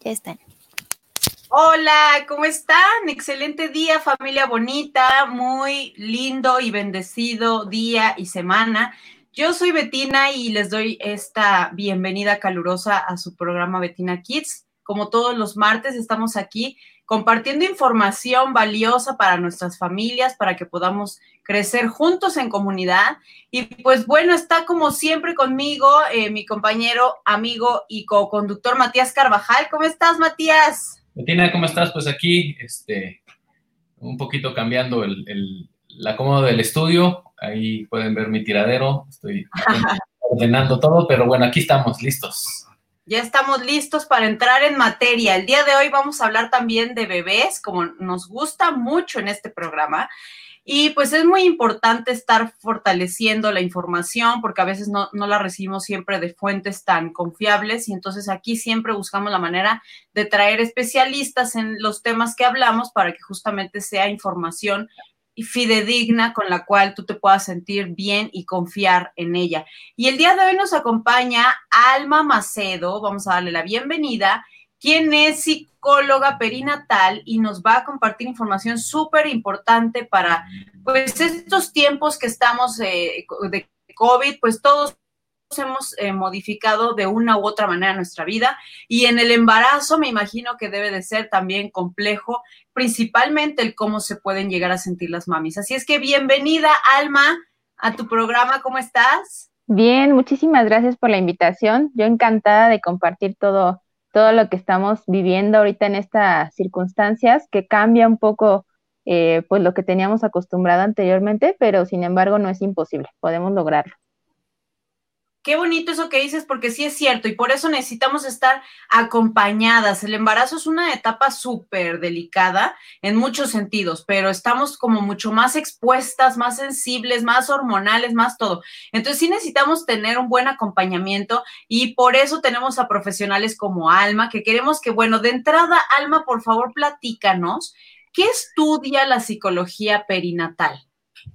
Ya están. Hola, ¿cómo están? Excelente día, familia bonita, muy lindo y bendecido día y semana. Yo soy Betina y les doy esta bienvenida calurosa a su programa Betina Kids. Como todos los martes, estamos aquí compartiendo información valiosa para nuestras familias, para que podamos crecer juntos en comunidad. Y pues bueno, está como siempre conmigo eh, mi compañero, amigo y co-conductor Matías Carvajal. ¿Cómo estás, Matías? Betina, ¿cómo estás? Pues aquí, este, un poquito cambiando el, el, la cómoda del estudio. Ahí pueden ver mi tiradero. Estoy ordenando todo, pero bueno, aquí estamos listos. Ya estamos listos para entrar en materia. El día de hoy vamos a hablar también de bebés, como nos gusta mucho en este programa. Y pues es muy importante estar fortaleciendo la información porque a veces no, no, la recibimos siempre de fuentes tan confiables y entonces aquí siempre buscamos la manera de traer especialistas en los temas que hablamos para que justamente sea información y fidedigna con la cual tú te puedas sentir bien y confiar en ella. Y el día de hoy nos acompaña Alma Macedo, vamos a darle la bienvenida, quien es psicóloga perinatal y nos va a compartir información súper importante para, pues, estos tiempos que estamos eh, de COVID, pues todos hemos eh, modificado de una u otra manera nuestra vida y en el embarazo me imagino que debe de ser también complejo, principalmente el cómo se pueden llegar a sentir las mamis. Así es que bienvenida, Alma, a tu programa, ¿cómo estás? Bien, muchísimas gracias por la invitación. Yo encantada de compartir todo, todo lo que estamos viviendo ahorita en estas circunstancias, que cambia un poco eh, pues lo que teníamos acostumbrado anteriormente, pero sin embargo no es imposible, podemos lograrlo. Qué bonito eso que dices, porque sí es cierto, y por eso necesitamos estar acompañadas. El embarazo es una etapa súper delicada en muchos sentidos, pero estamos como mucho más expuestas, más sensibles, más hormonales, más todo. Entonces sí necesitamos tener un buen acompañamiento y por eso tenemos a profesionales como Alma, que queremos que, bueno, de entrada, Alma, por favor, platícanos, ¿qué estudia la psicología perinatal?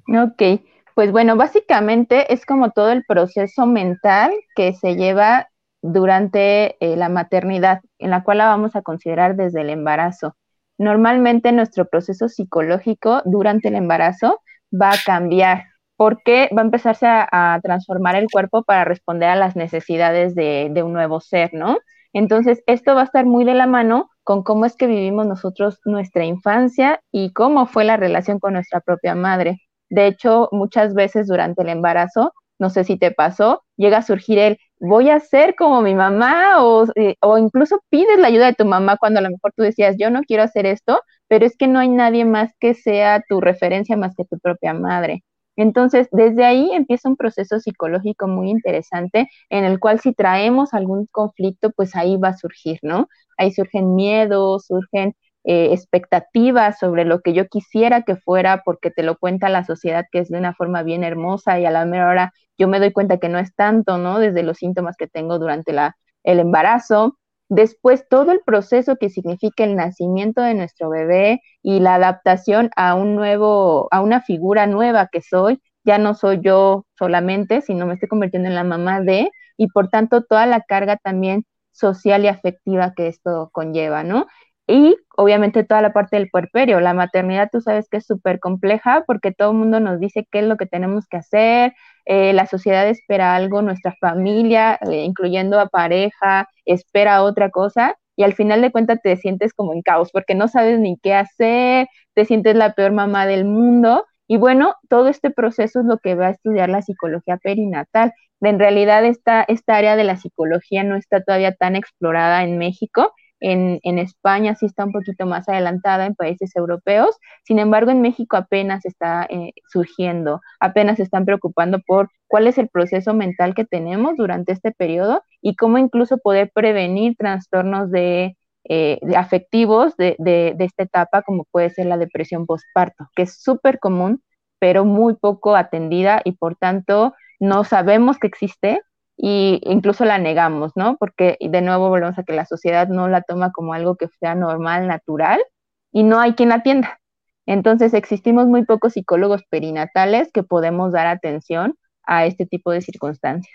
Ok. Pues bueno, básicamente es como todo el proceso mental que se lleva durante eh, la maternidad, en la cual la vamos a considerar desde el embarazo. Normalmente nuestro proceso psicológico durante el embarazo va a cambiar porque va a empezarse a, a transformar el cuerpo para responder a las necesidades de, de un nuevo ser, ¿no? Entonces, esto va a estar muy de la mano con cómo es que vivimos nosotros nuestra infancia y cómo fue la relación con nuestra propia madre. De hecho, muchas veces durante el embarazo, no sé si te pasó, llega a surgir el voy a ser como mi mamá o, eh, o, incluso pides la ayuda de tu mamá cuando a lo mejor tú decías yo no quiero hacer esto, pero es que no hay nadie más que sea tu referencia más que tu propia madre. Entonces, desde ahí empieza un proceso psicológico muy interesante en el cual si traemos algún conflicto, pues ahí va a surgir, ¿no? Ahí surgen miedos, surgen eh, expectativas sobre lo que yo quisiera que fuera porque te lo cuenta la sociedad que es de una forma bien hermosa y a la mera hora yo me doy cuenta que no es tanto, ¿no? Desde los síntomas que tengo durante la, el embarazo. Después, todo el proceso que significa el nacimiento de nuestro bebé y la adaptación a un nuevo, a una figura nueva que soy, ya no soy yo solamente, sino me estoy convirtiendo en la mamá de, y por tanto toda la carga también social y afectiva que esto conlleva, ¿no? Y obviamente toda la parte del puerperio. La maternidad tú sabes que es súper compleja porque todo el mundo nos dice qué es lo que tenemos que hacer, eh, la sociedad espera algo, nuestra familia, eh, incluyendo a pareja, espera otra cosa y al final de cuentas te sientes como en caos porque no sabes ni qué hacer, te sientes la peor mamá del mundo. Y bueno, todo este proceso es lo que va a estudiar la psicología perinatal. En realidad esta, esta área de la psicología no está todavía tan explorada en México en, en, España sí está un poquito más adelantada en países europeos, sin embargo en México apenas está eh, surgiendo, apenas se están preocupando por cuál es el proceso mental que tenemos durante este periodo y cómo incluso poder prevenir trastornos de, eh, afectivos de, de, de esta etapa, como puede ser la depresión postparto, que es súper común, pero muy poco atendida y por tanto no sabemos que existe, y incluso la negamos, ¿no? Porque de nuevo volvemos a que la sociedad no la toma como algo que sea normal, natural, y no hay quien la atienda. Entonces existimos muy pocos psicólogos perinatales que podemos dar atención a este tipo de circunstancias.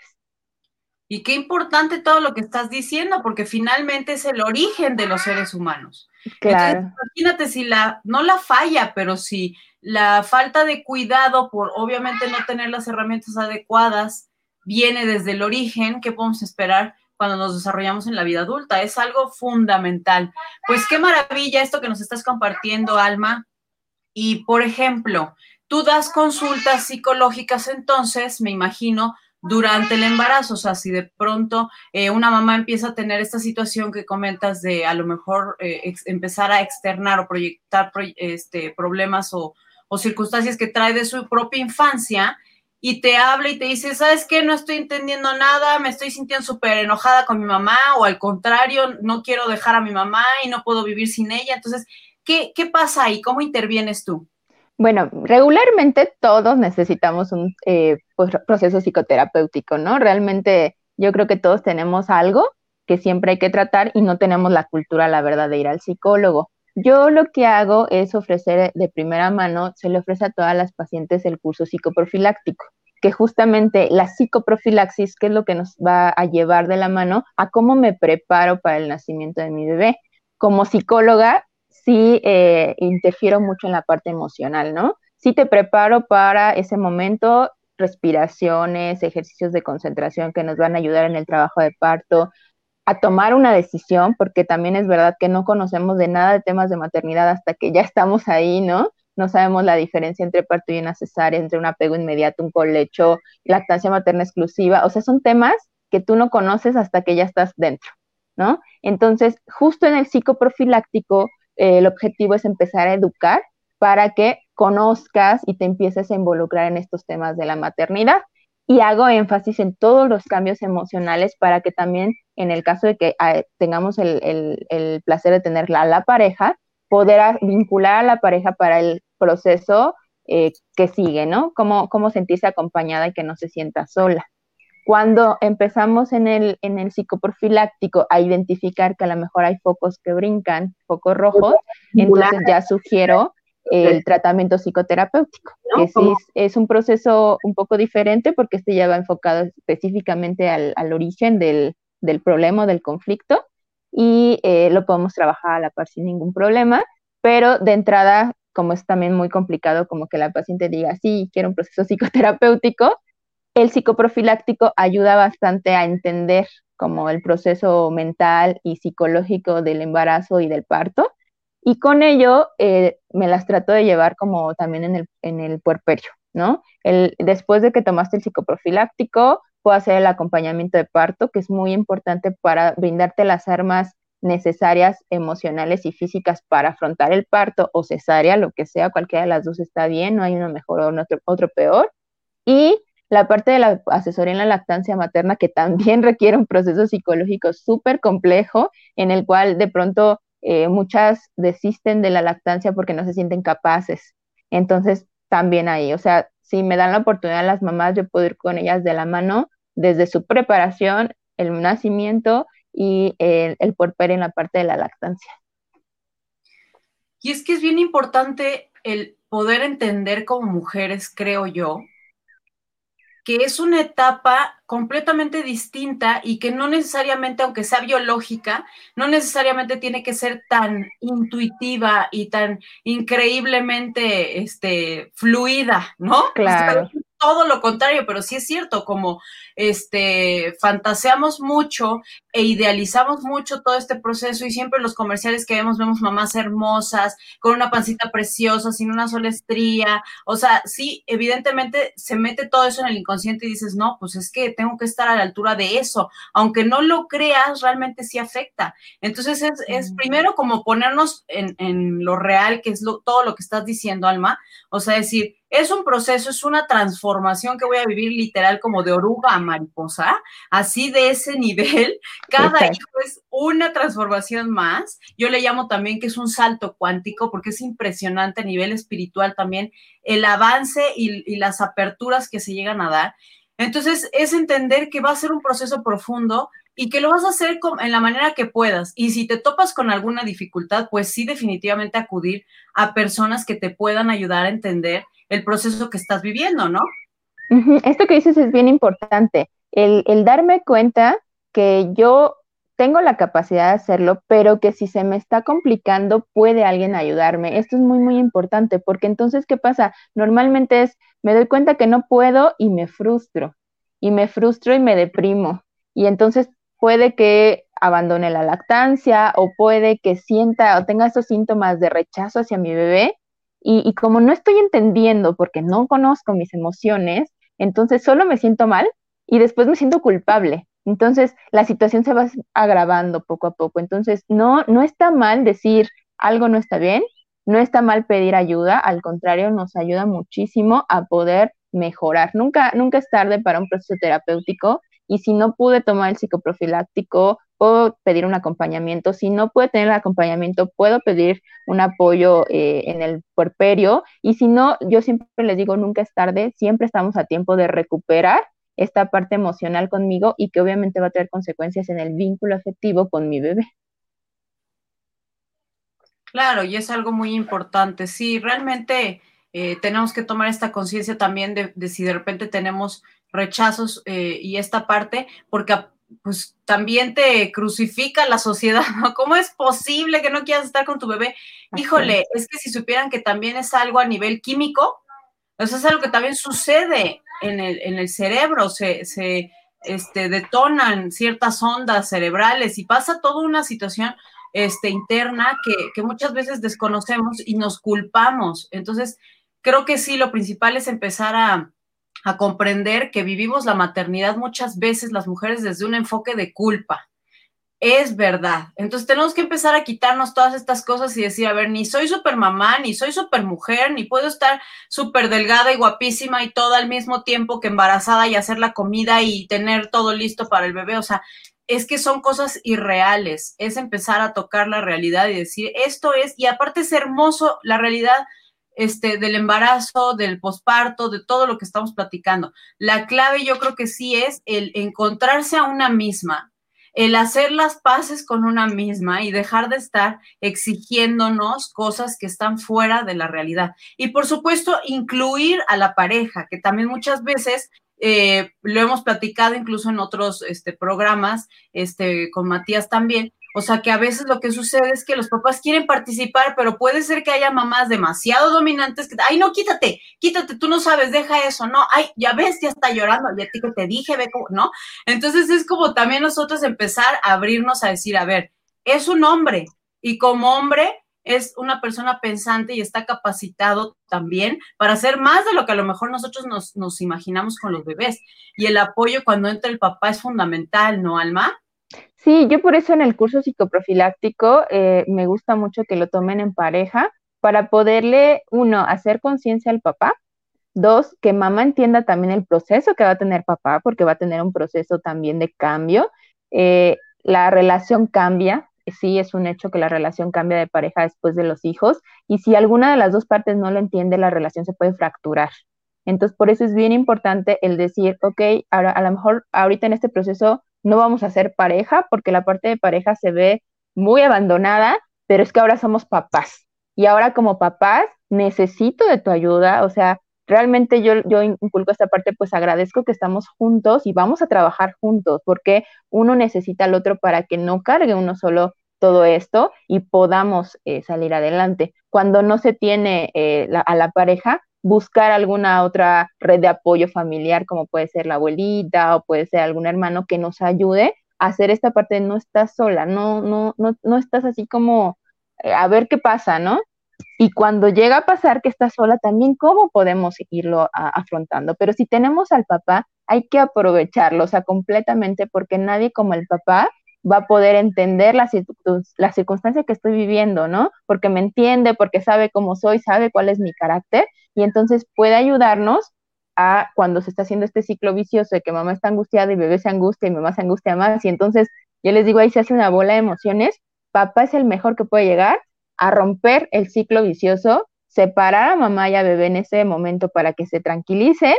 Y qué importante todo lo que estás diciendo, porque finalmente es el origen de los seres humanos. Claro. imagínate si la, no la falla, pero si la falta de cuidado por obviamente no tener las herramientas adecuadas viene desde el origen, ¿qué podemos esperar cuando nos desarrollamos en la vida adulta? Es algo fundamental. Pues qué maravilla esto que nos estás compartiendo, Alma. Y por ejemplo, tú das consultas psicológicas entonces, me imagino, durante el embarazo. O sea, si de pronto eh, una mamá empieza a tener esta situación que comentas de a lo mejor eh, empezar a externar o proyectar este, problemas o, o, circunstancias que trae de su propia infancia y te habla y te dice, ¿sabes qué? No estoy entendiendo nada, me estoy sintiendo súper enojada con mi mamá o al contrario, no quiero dejar a mi mamá y no puedo vivir sin ella. Entonces, ¿qué, qué pasa ahí? ¿Cómo intervienes tú? Bueno, regularmente todos necesitamos un eh, pues, proceso psicoterapéutico, ¿no? Realmente yo creo que todos tenemos algo que siempre hay que tratar y no tenemos la cultura, la verdad, de ir al psicólogo. Yo lo que hago es ofrecer de primera mano, se le ofrece a todas las pacientes el curso psicoprofiláctico, que justamente la psicoprofilaxis, que es lo que nos va a llevar de la mano a cómo me preparo para el nacimiento de mi bebé. Como psicóloga, sí eh, interfiero mucho en la parte emocional, ¿no? Sí te preparo para ese momento, respiraciones, ejercicios de concentración que nos van a ayudar en el trabajo de parto, a tomar una decisión, porque también es verdad que no conocemos de nada de temas de maternidad hasta que ya estamos ahí, ¿no? No sabemos la diferencia entre parto y una cesárea, entre un apego inmediato, un colecho, lactancia materna exclusiva, o sea, son temas que tú no conoces hasta que ya estás dentro, ¿no? Entonces, justo en el psicoprofiláctico el objetivo es empezar a educar para que conozcas y te empieces a involucrar en estos temas de la maternidad. Y hago énfasis en todos los cambios emocionales para que también, en el caso de que ah, tengamos el, placer de tenerla a la pareja, poder vincular a la pareja para el proceso eh, que sigue, ¿no? Cómo, cómo sentirse acompañada y que no se sienta sola. Cuando empezamos en el, en el psicoprofiláctico a identificar que a lo mejor hay focos que brincan, focos rojos, entonces ya sugiero el tratamiento psicoterapéutico, que sí es, un proceso un poco diferente porque este ya va enfocado específicamente al, origen del, del, problema, del conflicto, y eh, lo podemos trabajar a la par sin ningún problema, pero de entrada, como es también muy complicado, como que la paciente diga, sí, quiero un proceso psicoterapéutico, el psicoprofiláctico ayuda bastante a entender como el proceso mental y psicológico del embarazo y del parto. Y con ello eh, me las trato de llevar como también en el, en el puerperio, ¿no? El, después de que tomaste el psicoprofiláctico, puedo hacer el acompañamiento de parto, que es muy importante para brindarte las armas necesarias emocionales y físicas para afrontar el parto o cesárea, lo que sea, cualquiera de las dos está bien, no hay uno mejor o otro, otro peor. Y la parte de la asesoría en la lactancia materna, que también requiere un proceso psicológico súper complejo, en el cual de pronto eh, muchas desisten de la lactancia porque no se sienten capaces. Entonces, también ahí, o sea, si me dan la oportunidad las mamás, yo puedo ir con ellas de la mano desde su preparación, el nacimiento y el, el en la parte de la lactancia. Y es que es bien importante el poder entender como mujeres, creo yo, que es una etapa completamente distinta y que no necesariamente, aunque sea biológica, no necesariamente tiene que ser tan intuitiva y tan increíblemente este, fluida, ¿no? Claro todo lo contrario, pero sí es cierto, como este fantaseamos mucho e idealizamos mucho todo este proceso y siempre los comerciales que vemos vemos mamás hermosas, con una pancita preciosa, sin una sola estría, o sea, sí, evidentemente se mete todo eso en el inconsciente y dices, no, pues es que tengo que estar a la altura de eso, aunque no lo creas, realmente sí afecta. Entonces es, es primero como ponernos en, en, lo real, que es todo lo que estás diciendo, Alma, o sea, decir, es un proceso, es una transformación que voy a vivir literal como de oruga a mariposa, así de ese nivel. Cada hijo es una transformación más. Yo le llamo también que es un salto cuántico porque es impresionante a nivel espiritual también el avance y, y las aperturas que se llegan a dar. Entonces, es entender que va a ser un proceso profundo y que lo vas a hacer en la manera que puedas. Y si te topas con alguna dificultad, pues sí, definitivamente acudir a personas que te puedan ayudar a entender el proceso que estás viviendo, ¿no? Esto que dices es bien importante. el, el darme cuenta que yo tengo la capacidad de hacerlo, pero que si se me está complicando, puede alguien ayudarme. Esto es muy, muy importante, porque entonces, ¿qué pasa? Normalmente es, me doy cuenta que no puedo y me frustro, y me frustro y me deprimo. Y entonces puede que abandone la lactancia o puede que sienta o tenga esos síntomas de rechazo hacia mi bebé. Y, y como no estoy entendiendo porque no conozco mis emociones, entonces solo me siento mal y después me siento culpable. Entonces la situación se va agravando poco a poco. Entonces no, no está mal decir algo no está bien, no está mal pedir ayuda, al contrario, nos ayuda muchísimo a poder mejorar. Nunca, nunca es tarde para un proceso terapéutico y si no pude tomar el psicoprofiláctico, puedo pedir un acompañamiento. Si no puede tener el acompañamiento, puedo pedir un apoyo eh, en el puerperio. Y si no, yo siempre les digo, nunca es tarde, siempre estamos a tiempo de recuperar esta parte emocional conmigo y que obviamente va a tener consecuencias en el vínculo afectivo con mi bebé. Claro, y es algo muy importante. Sí, realmente eh, tenemos que tomar esta conciencia también de, si de repente tenemos rechazos eh, y esta parte, porque pues también te crucifica la sociedad, ¿no? ¿Cómo es posible que no quieras estar con tu bebé? Híjole, es que si supieran que también es algo a nivel químico, eso es algo que también sucede en el, en el cerebro, se, se este, detonan ciertas ondas cerebrales y pasa toda una situación este, interna que, que muchas veces desconocemos y nos culpamos. Entonces, creo que sí, lo principal es empezar a, a comprender que vivimos la maternidad muchas veces las mujeres desde un enfoque de culpa. Es verdad. Entonces tenemos que empezar a quitarnos todas estas cosas y decir, a ver, ni soy super mamá, ni soy super mujer, ni puedo estar súper delgada y guapísima y todo al mismo tiempo que embarazada y hacer la comida y tener todo listo para el bebé. O sea, es que son cosas irreales. Es empezar a tocar la realidad y decir, esto es, y aparte es hermoso la realidad este, del embarazo, del posparto, de todo lo que estamos platicando. La clave yo creo que sí es el encontrarse a una misma, el hacer las paces con una misma y dejar de estar exigiéndonos cosas que están fuera de la realidad. Y por supuesto, incluir a la pareja, que también muchas veces eh, lo hemos platicado incluso en otros este, programas, este, con Matías también, o sea que a veces lo que sucede es que los papás quieren participar, pero puede ser que haya mamás demasiado dominantes que, ay, no, quítate, quítate, tú no sabes, deja eso, no, ay, ya ves, ya está llorando, ya te, te dije, ve cómo, ¿no? Entonces es como también nosotros empezar a abrirnos a decir, a ver, es un hombre y como hombre es una persona pensante y está capacitado también para hacer más de lo que a lo mejor nosotros nos, nos imaginamos con los bebés. Y el apoyo cuando entra el papá es fundamental, ¿no, Alma? Sí, yo por eso en el curso psicoprofiláctico eh, me gusta mucho que lo tomen en pareja para poderle, uno, hacer conciencia al papá, dos, que mamá entienda también el proceso que va a tener papá, porque va a tener un proceso también de cambio. Eh, la relación cambia, sí es un hecho que la relación cambia de pareja después de los hijos, y si alguna de las dos partes no lo entiende, la relación se puede fracturar. Entonces, por eso es bien importante el decir, ok, ahora a lo mejor ahorita en este proceso no vamos a ser pareja porque la parte de pareja se ve muy abandonada, pero es que ahora somos papás. Y ahora como papás necesito de tu ayuda, o sea, realmente yo, yo inculco esta parte, pues agradezco que estamos juntos y vamos a trabajar juntos, porque uno necesita al otro para que no cargue uno solo todo esto y podamos eh, salir adelante. Cuando no se tiene eh, a la pareja, buscar alguna otra red de apoyo familiar, como puede ser la abuelita o puede ser algún hermano que nos ayude a hacer esta parte de no estás sola, no, no, no, no estás así como eh, a ver qué pasa, ¿no? Y cuando llega a pasar que estás sola, también cómo podemos irlo afrontando. Pero si tenemos al papá, hay que aprovecharlo, o sea, completamente, porque nadie como el papá va a poder entender la, la circunstancia que estoy viviendo, ¿no? Porque me entiende, porque sabe cómo soy, sabe cuál es mi carácter y entonces puede ayudarnos a cuando se está haciendo este ciclo vicioso de que mamá está angustiada y bebé se angustia y mamá se angustia más y entonces yo les digo ahí se hace una bola de emociones, papá es el mejor que puede llegar a romper el ciclo vicioso, separar a mamá y a bebé en ese momento para que se tranquilice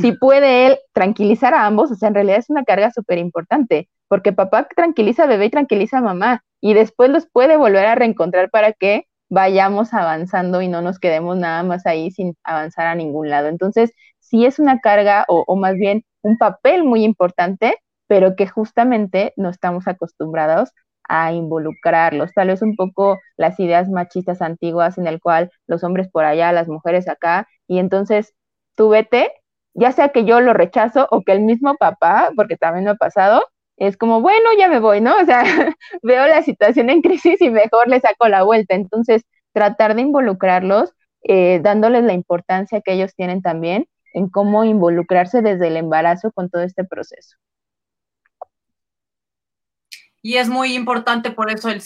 si puede él tranquilizar a ambos, o sea, en realidad es una carga súper importante, porque papá tranquiliza a bebé y tranquiliza a mamá, y después los puede volver a reencontrar para que vayamos avanzando y no nos quedemos nada más ahí sin avanzar a ningún lado. Entonces, sí es una carga o, más bien un papel muy importante, pero que justamente no estamos acostumbrados a involucrarlos. Tal vez un poco las ideas machistas antiguas en el cual los hombres por allá, las mujeres acá, y entonces tú vete, ya sea que yo lo rechazo o que el mismo papá, porque también me ha pasado, es como, bueno, ya me voy, ¿no? O sea, veo la situación en crisis y mejor le saco la vuelta. Entonces, tratar de involucrarlos, eh, dándoles la importancia que ellos tienen también en cómo involucrarse desde el embarazo con todo este proceso. Y es muy importante por eso el,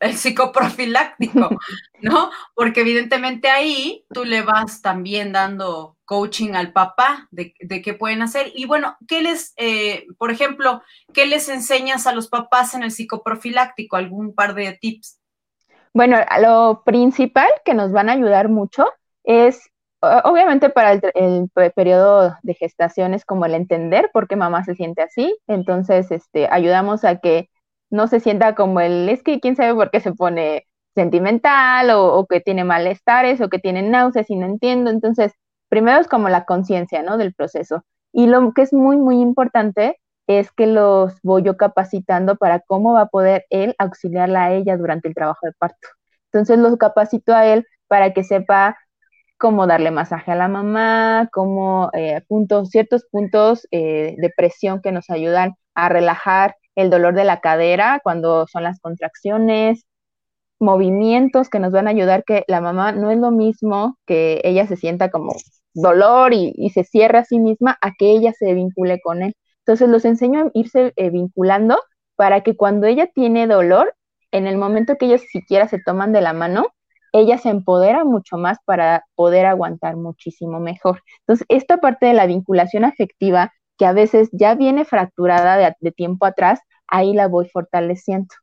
el psicoprofiláctico, ¿no? Porque evidentemente ahí tú le vas también dando coaching al papá de, qué pueden hacer. Y bueno, ¿qué les, eh, por ejemplo, qué les enseñas a los papás en el psicoprofiláctico? ¿Algún par de tips? Bueno, lo principal que nos van a ayudar mucho es obviamente para el, periodo de gestación es como el entender por qué mamá se siente así, entonces este, ayudamos a que no se sienta como el, es que quién sabe por qué se pone sentimental o, que tiene malestares o que tiene náuseas y no entiendo, entonces primero es como la conciencia, ¿no? Del proceso. Y lo que es muy, muy importante es que los voy yo capacitando para cómo va a poder él auxiliarla a ella durante el trabajo de parto. Entonces los capacito a él para que sepa cómo darle masaje a la mamá, cómo eh, puntos, ciertos puntos eh, de presión que nos ayudan a relajar el dolor de la cadera cuando son las contracciones, movimientos que nos van a ayudar que la mamá no es lo mismo que ella se sienta como dolor y, se cierra a sí misma a que ella se vincule con él. Entonces los enseño a irse eh, vinculando para que cuando ella tiene dolor, en el momento que ellos siquiera se toman de la mano, ella se empodera mucho más para poder aguantar muchísimo mejor. Entonces, esta parte de la vinculación afectiva, que a veces ya viene fracturada de, tiempo atrás, ahí la voy fortaleciendo.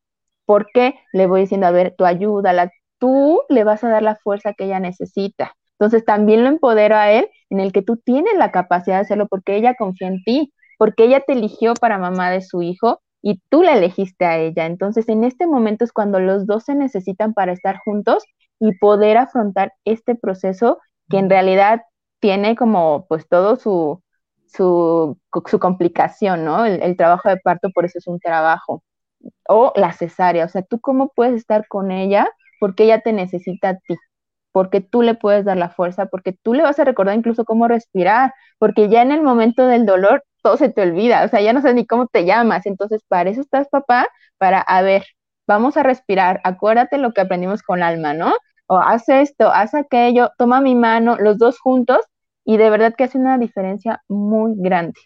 Porque le voy diciendo, a ver, tú ayúdala, tú le vas a dar la fuerza que ella necesita. Entonces también lo empodero a él en el que tú tienes la capacidad de hacerlo porque ella confía en ti, porque ella te eligió para mamá de su hijo y tú la elegiste a ella. Entonces en este momento es cuando los dos se necesitan para estar juntos y poder afrontar este proceso que en realidad tiene como pues todo su, su, complicación, ¿no? El, trabajo de parto por eso es un trabajo. O la cesárea, o sea, tú cómo puedes estar con ella porque ella te necesita a ti, porque tú le puedes dar la fuerza, porque tú le vas a recordar incluso cómo respirar, porque ya en el momento del dolor todo se te olvida, o sea, ya no sabes ni cómo te llamas, entonces para eso estás papá, para, a ver, vamos a respirar, acuérdate lo que aprendimos con alma, ¿no? o haz esto, haz aquello, toma mi mano, los dos juntos, y de verdad que hace una diferencia muy grande.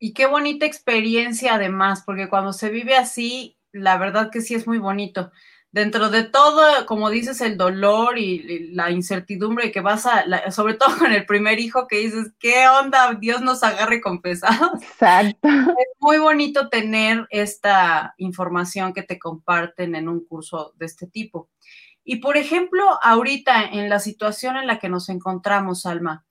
Y qué bonita experiencia además, porque cuando se vive así, la verdad que sí es muy bonito dentro de todo, como dices, el dolor y, la incertidumbre que vas a, sobre todo con el primer hijo que dices, ¿qué onda? Dios nos agarre confesados. Exacto. Es muy bonito tener esta información que te comparten en un curso de este tipo. Y por ejemplo, ahorita en la situación en la que nos encontramos, Alma,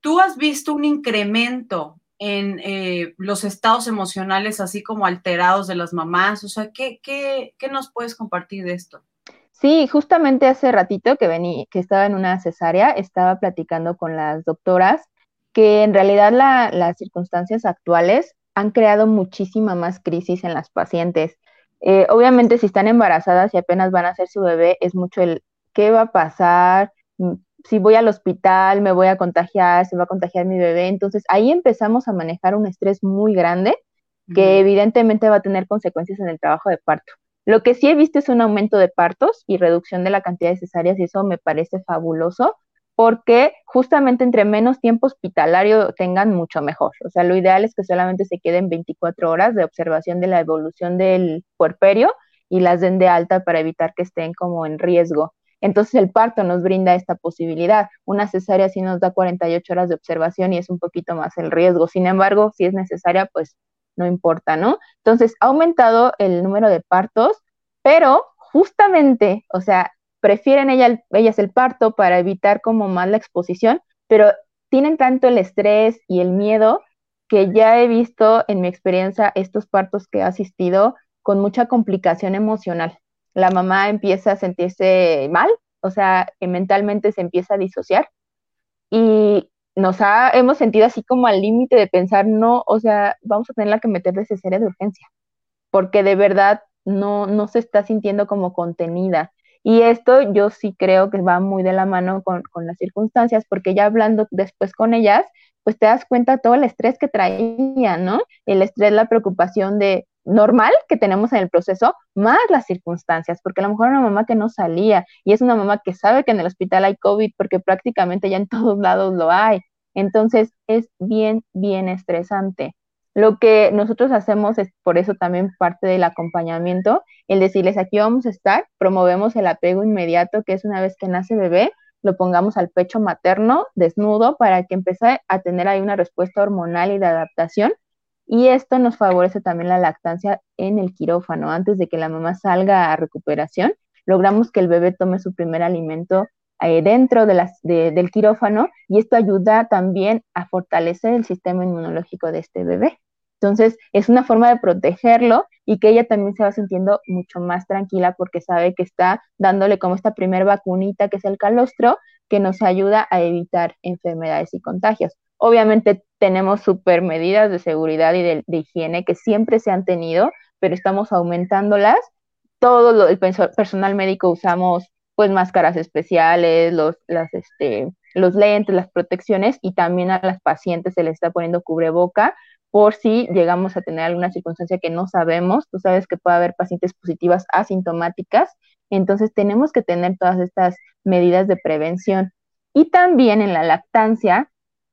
¿tú has visto un incremento en eh, los estados emocionales así como alterados de las mamás? O sea, ¿qué, qué, qué nos puedes compartir de esto? Sí, justamente hace ratito que vení, que estaba en una cesárea, estaba platicando con las doctoras que en realidad las circunstancias actuales han creado muchísima más crisis en las pacientes. Eh, obviamente, si están embarazadas y apenas van a hacer su bebé, es mucho el qué va a pasar, si voy al hospital, me voy a contagiar, se va a contagiar mi bebé. Entonces ahí empezamos a manejar un estrés muy grande que evidentemente va a tener consecuencias en el trabajo de parto. Lo que sí he visto es un aumento de partos y reducción de la cantidad de cesáreas y eso me parece fabuloso porque justamente entre menos tiempo hospitalario tengan mucho mejor. O sea, lo ideal es que solamente se queden 24 horas de observación de la evolución del puerperio y las den de alta para evitar que estén como en riesgo. Entonces el parto nos brinda esta posibilidad. Una cesárea sí nos da 48 horas de observación y es un poquito más el riesgo. Sin embargo, si es necesaria, pues no importa, ¿no? Entonces ha aumentado el número de partos, pero justamente, o sea, prefieren ellas el parto para evitar como más la exposición, pero tienen tanto el estrés y el miedo que ya he visto en mi experiencia estos partos que he asistido con mucha complicación emocional la mamá empieza a sentirse mal, o sea, que mentalmente se empieza a disociar y nos ha, hemos sentido así como al límite de pensar, no, o sea, vamos a tenerla que meter de cesárea de urgencia, porque de verdad no, no se está sintiendo como contenida. Y esto yo sí creo que va muy de la mano con, con, las circunstancias, porque ya hablando después con ellas, pues te das cuenta todo el estrés que traía, ¿no? El estrés, la preocupación de normal que tenemos en el proceso, más las circunstancias, porque a lo mejor una mamá que no salía y es una mamá que sabe que en el hospital hay COVID porque prácticamente ya en todos lados lo hay. Entonces es bien, bien estresante. Lo que nosotros hacemos es por eso también parte del acompañamiento, el decirles aquí vamos a estar, promovemos el apego inmediato, que es una vez que nace bebé, lo pongamos al pecho materno, desnudo, para que empiece a tener ahí una respuesta hormonal y de adaptación. Y esto nos favorece también la lactancia en el quirófano. Antes de que la mamá salga a recuperación, logramos que el bebé tome su primer alimento eh, dentro del quirófano y esto ayuda también a fortalecer el sistema inmunológico de este bebé. Entonces, es una forma de protegerlo y que ella también se va sintiendo mucho más tranquila porque sabe que está dándole como esta primer vacunita que es el calostro que nos ayuda a evitar enfermedades y contagios. Obviamente tenemos super medidas de seguridad y de, higiene que siempre se han tenido, pero estamos aumentándolas. Todo el personal médico usamos pues máscaras especiales, los, las, este, los lentes, las protecciones y también a las pacientes se les está poniendo cubreboca por si llegamos a tener alguna circunstancia que no sabemos. Tú sabes que puede haber pacientes positivas asintomáticas, entonces tenemos que tener todas estas medidas de prevención. Y también en la lactancia,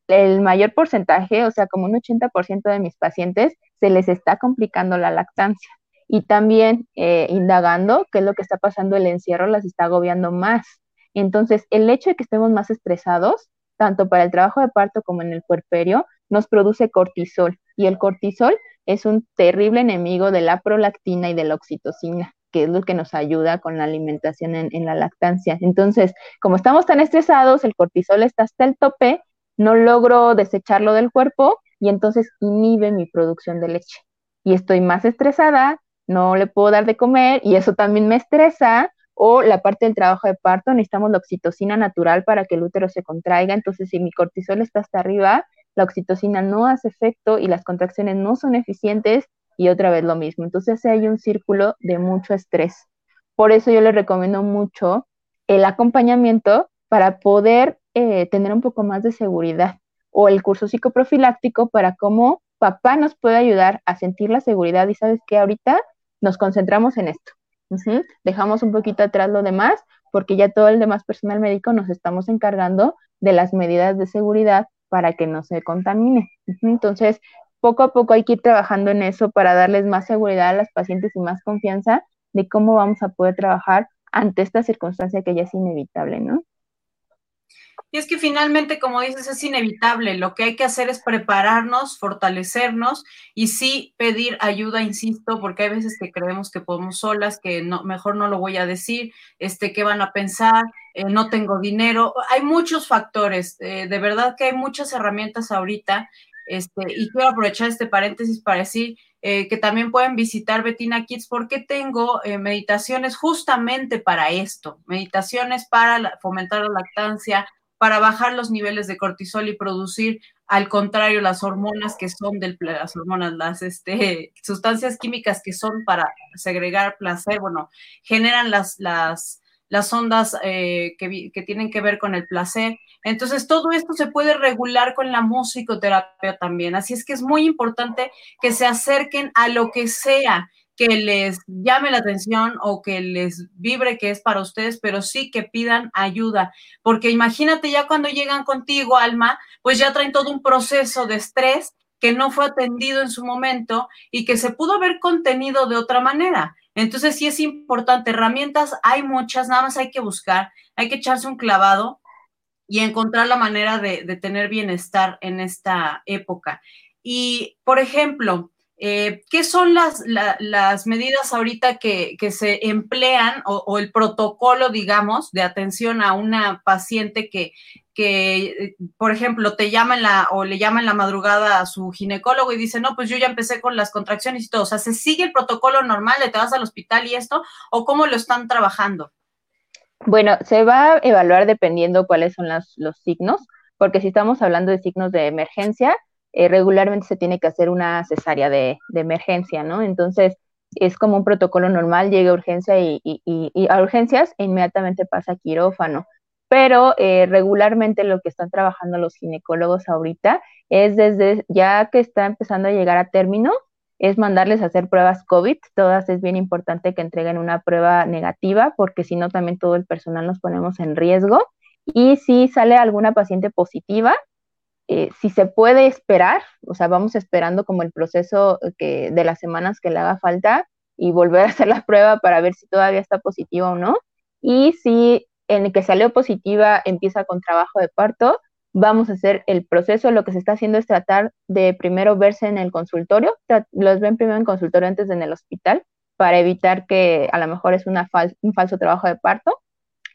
el mayor porcentaje, o sea, como un 80% de mis pacientes, se les está complicando la lactancia. Y también eh, indagando qué es lo que está pasando, el encierro las está agobiando más. Entonces, el hecho de que estemos más estresados, tanto para el trabajo de parto como en el puerperio, nos produce cortisol y el cortisol es un terrible enemigo de la prolactina y de la oxitocina, que es lo que nos ayuda con la alimentación en, la lactancia. Entonces, como estamos tan estresados, el cortisol está hasta el tope, no logro desecharlo del cuerpo y entonces inhibe mi producción de leche. Y estoy más estresada, no le puedo dar de comer y eso también me estresa. O la parte del trabajo de parto, necesitamos la oxitocina natural para que el útero se contraiga. Entonces, si mi cortisol está hasta arriba, la oxitocina no hace efecto y las contracciones no son eficientes y otra vez lo mismo. Entonces hay un círculo de mucho estrés. Por eso yo les recomiendo mucho el acompañamiento para poder eh, tener un poco más de seguridad o el curso psicoprofiláctico para cómo papá nos puede ayudar a sentir la seguridad y sabes que ahorita nos concentramos en esto. Dejamos un poquito atrás lo demás porque ya todo el demás personal médico nos estamos encargando de las medidas de seguridad para que no se contamine. Entonces, poco a poco hay que ir trabajando en eso para darles más seguridad a las pacientes y más confianza de cómo vamos a poder trabajar ante esta circunstancia que ya es inevitable, ¿no? Y es que finalmente, como dices, es inevitable. Lo que hay que hacer es prepararnos, fortalecernos y sí pedir ayuda, insisto, porque hay veces que creemos que podemos solas, que no, mejor no lo voy a decir, este, qué van a pensar, eh, no tengo dinero. Hay muchos factores. Eh, de verdad que hay muchas herramientas ahorita. Este, y quiero aprovechar este paréntesis para decir eh, que también pueden visitar Betina Kids porque tengo meditaciones justamente para esto, meditaciones para fomentar la lactancia, para bajar los niveles de cortisol y producir, al contrario, las hormonas que son del, las hormonas, las este, sustancias químicas que son para segregar placer, bueno, generan las, las, las ondas eh, que, que, tienen que ver con el placer. Entonces, todo esto se puede regular con la musicoterapia también. Así es que es muy importante que se acerquen a lo que sea que les llame la atención o que les vibre que es para ustedes, pero sí que pidan ayuda, porque imagínate ya cuando llegan contigo, Alma, pues ya traen todo un proceso de estrés que no fue atendido en su momento y que se pudo haber contenido de otra manera. Entonces sí es importante, herramientas hay muchas, nada más hay que buscar, hay que echarse un clavado y encontrar la manera de, de tener bienestar en esta época. Y, por ejemplo, eh, ¿Qué son las, las medidas ahorita que, se emplean o, el protocolo, digamos, de atención a una paciente que, que, por ejemplo, te llaman la o le llama en la madrugada a su ginecólogo y dice, no, pues yo ya empecé con las contracciones y todo. O sea, ¿se sigue el protocolo normal de te vas al hospital y esto? ¿O cómo lo están trabajando? Bueno, se va a evaluar dependiendo cuáles son los signos porque si estamos hablando de signos de emergencia, eh, regularmente se tiene que hacer una cesárea de, emergencia, ¿no? Entonces, es como un protocolo normal, llega a urgencia y, a urgencias e inmediatamente pasa a quirófano. Pero eh, regularmente lo que están trabajando los ginecólogos ahorita es desde ya que está empezando a llegar a término, es mandarles a hacer pruebas COVID. Todas es bien importante que entreguen una prueba negativa porque si no también todo el personal nos ponemos en riesgo. Y si sale alguna paciente positiva, eh, si se puede esperar, o sea, vamos esperando como el proceso que, de las semanas que le haga falta y volver a hacer la prueba para ver si todavía está positiva o no. Y si en el que salió positiva empieza con trabajo de parto, vamos a hacer el proceso. Lo que se está haciendo es tratar de primero verse en el consultorio, los ven primero en consultorio antes de en el hospital, para evitar que a lo mejor es una un falso trabajo de parto.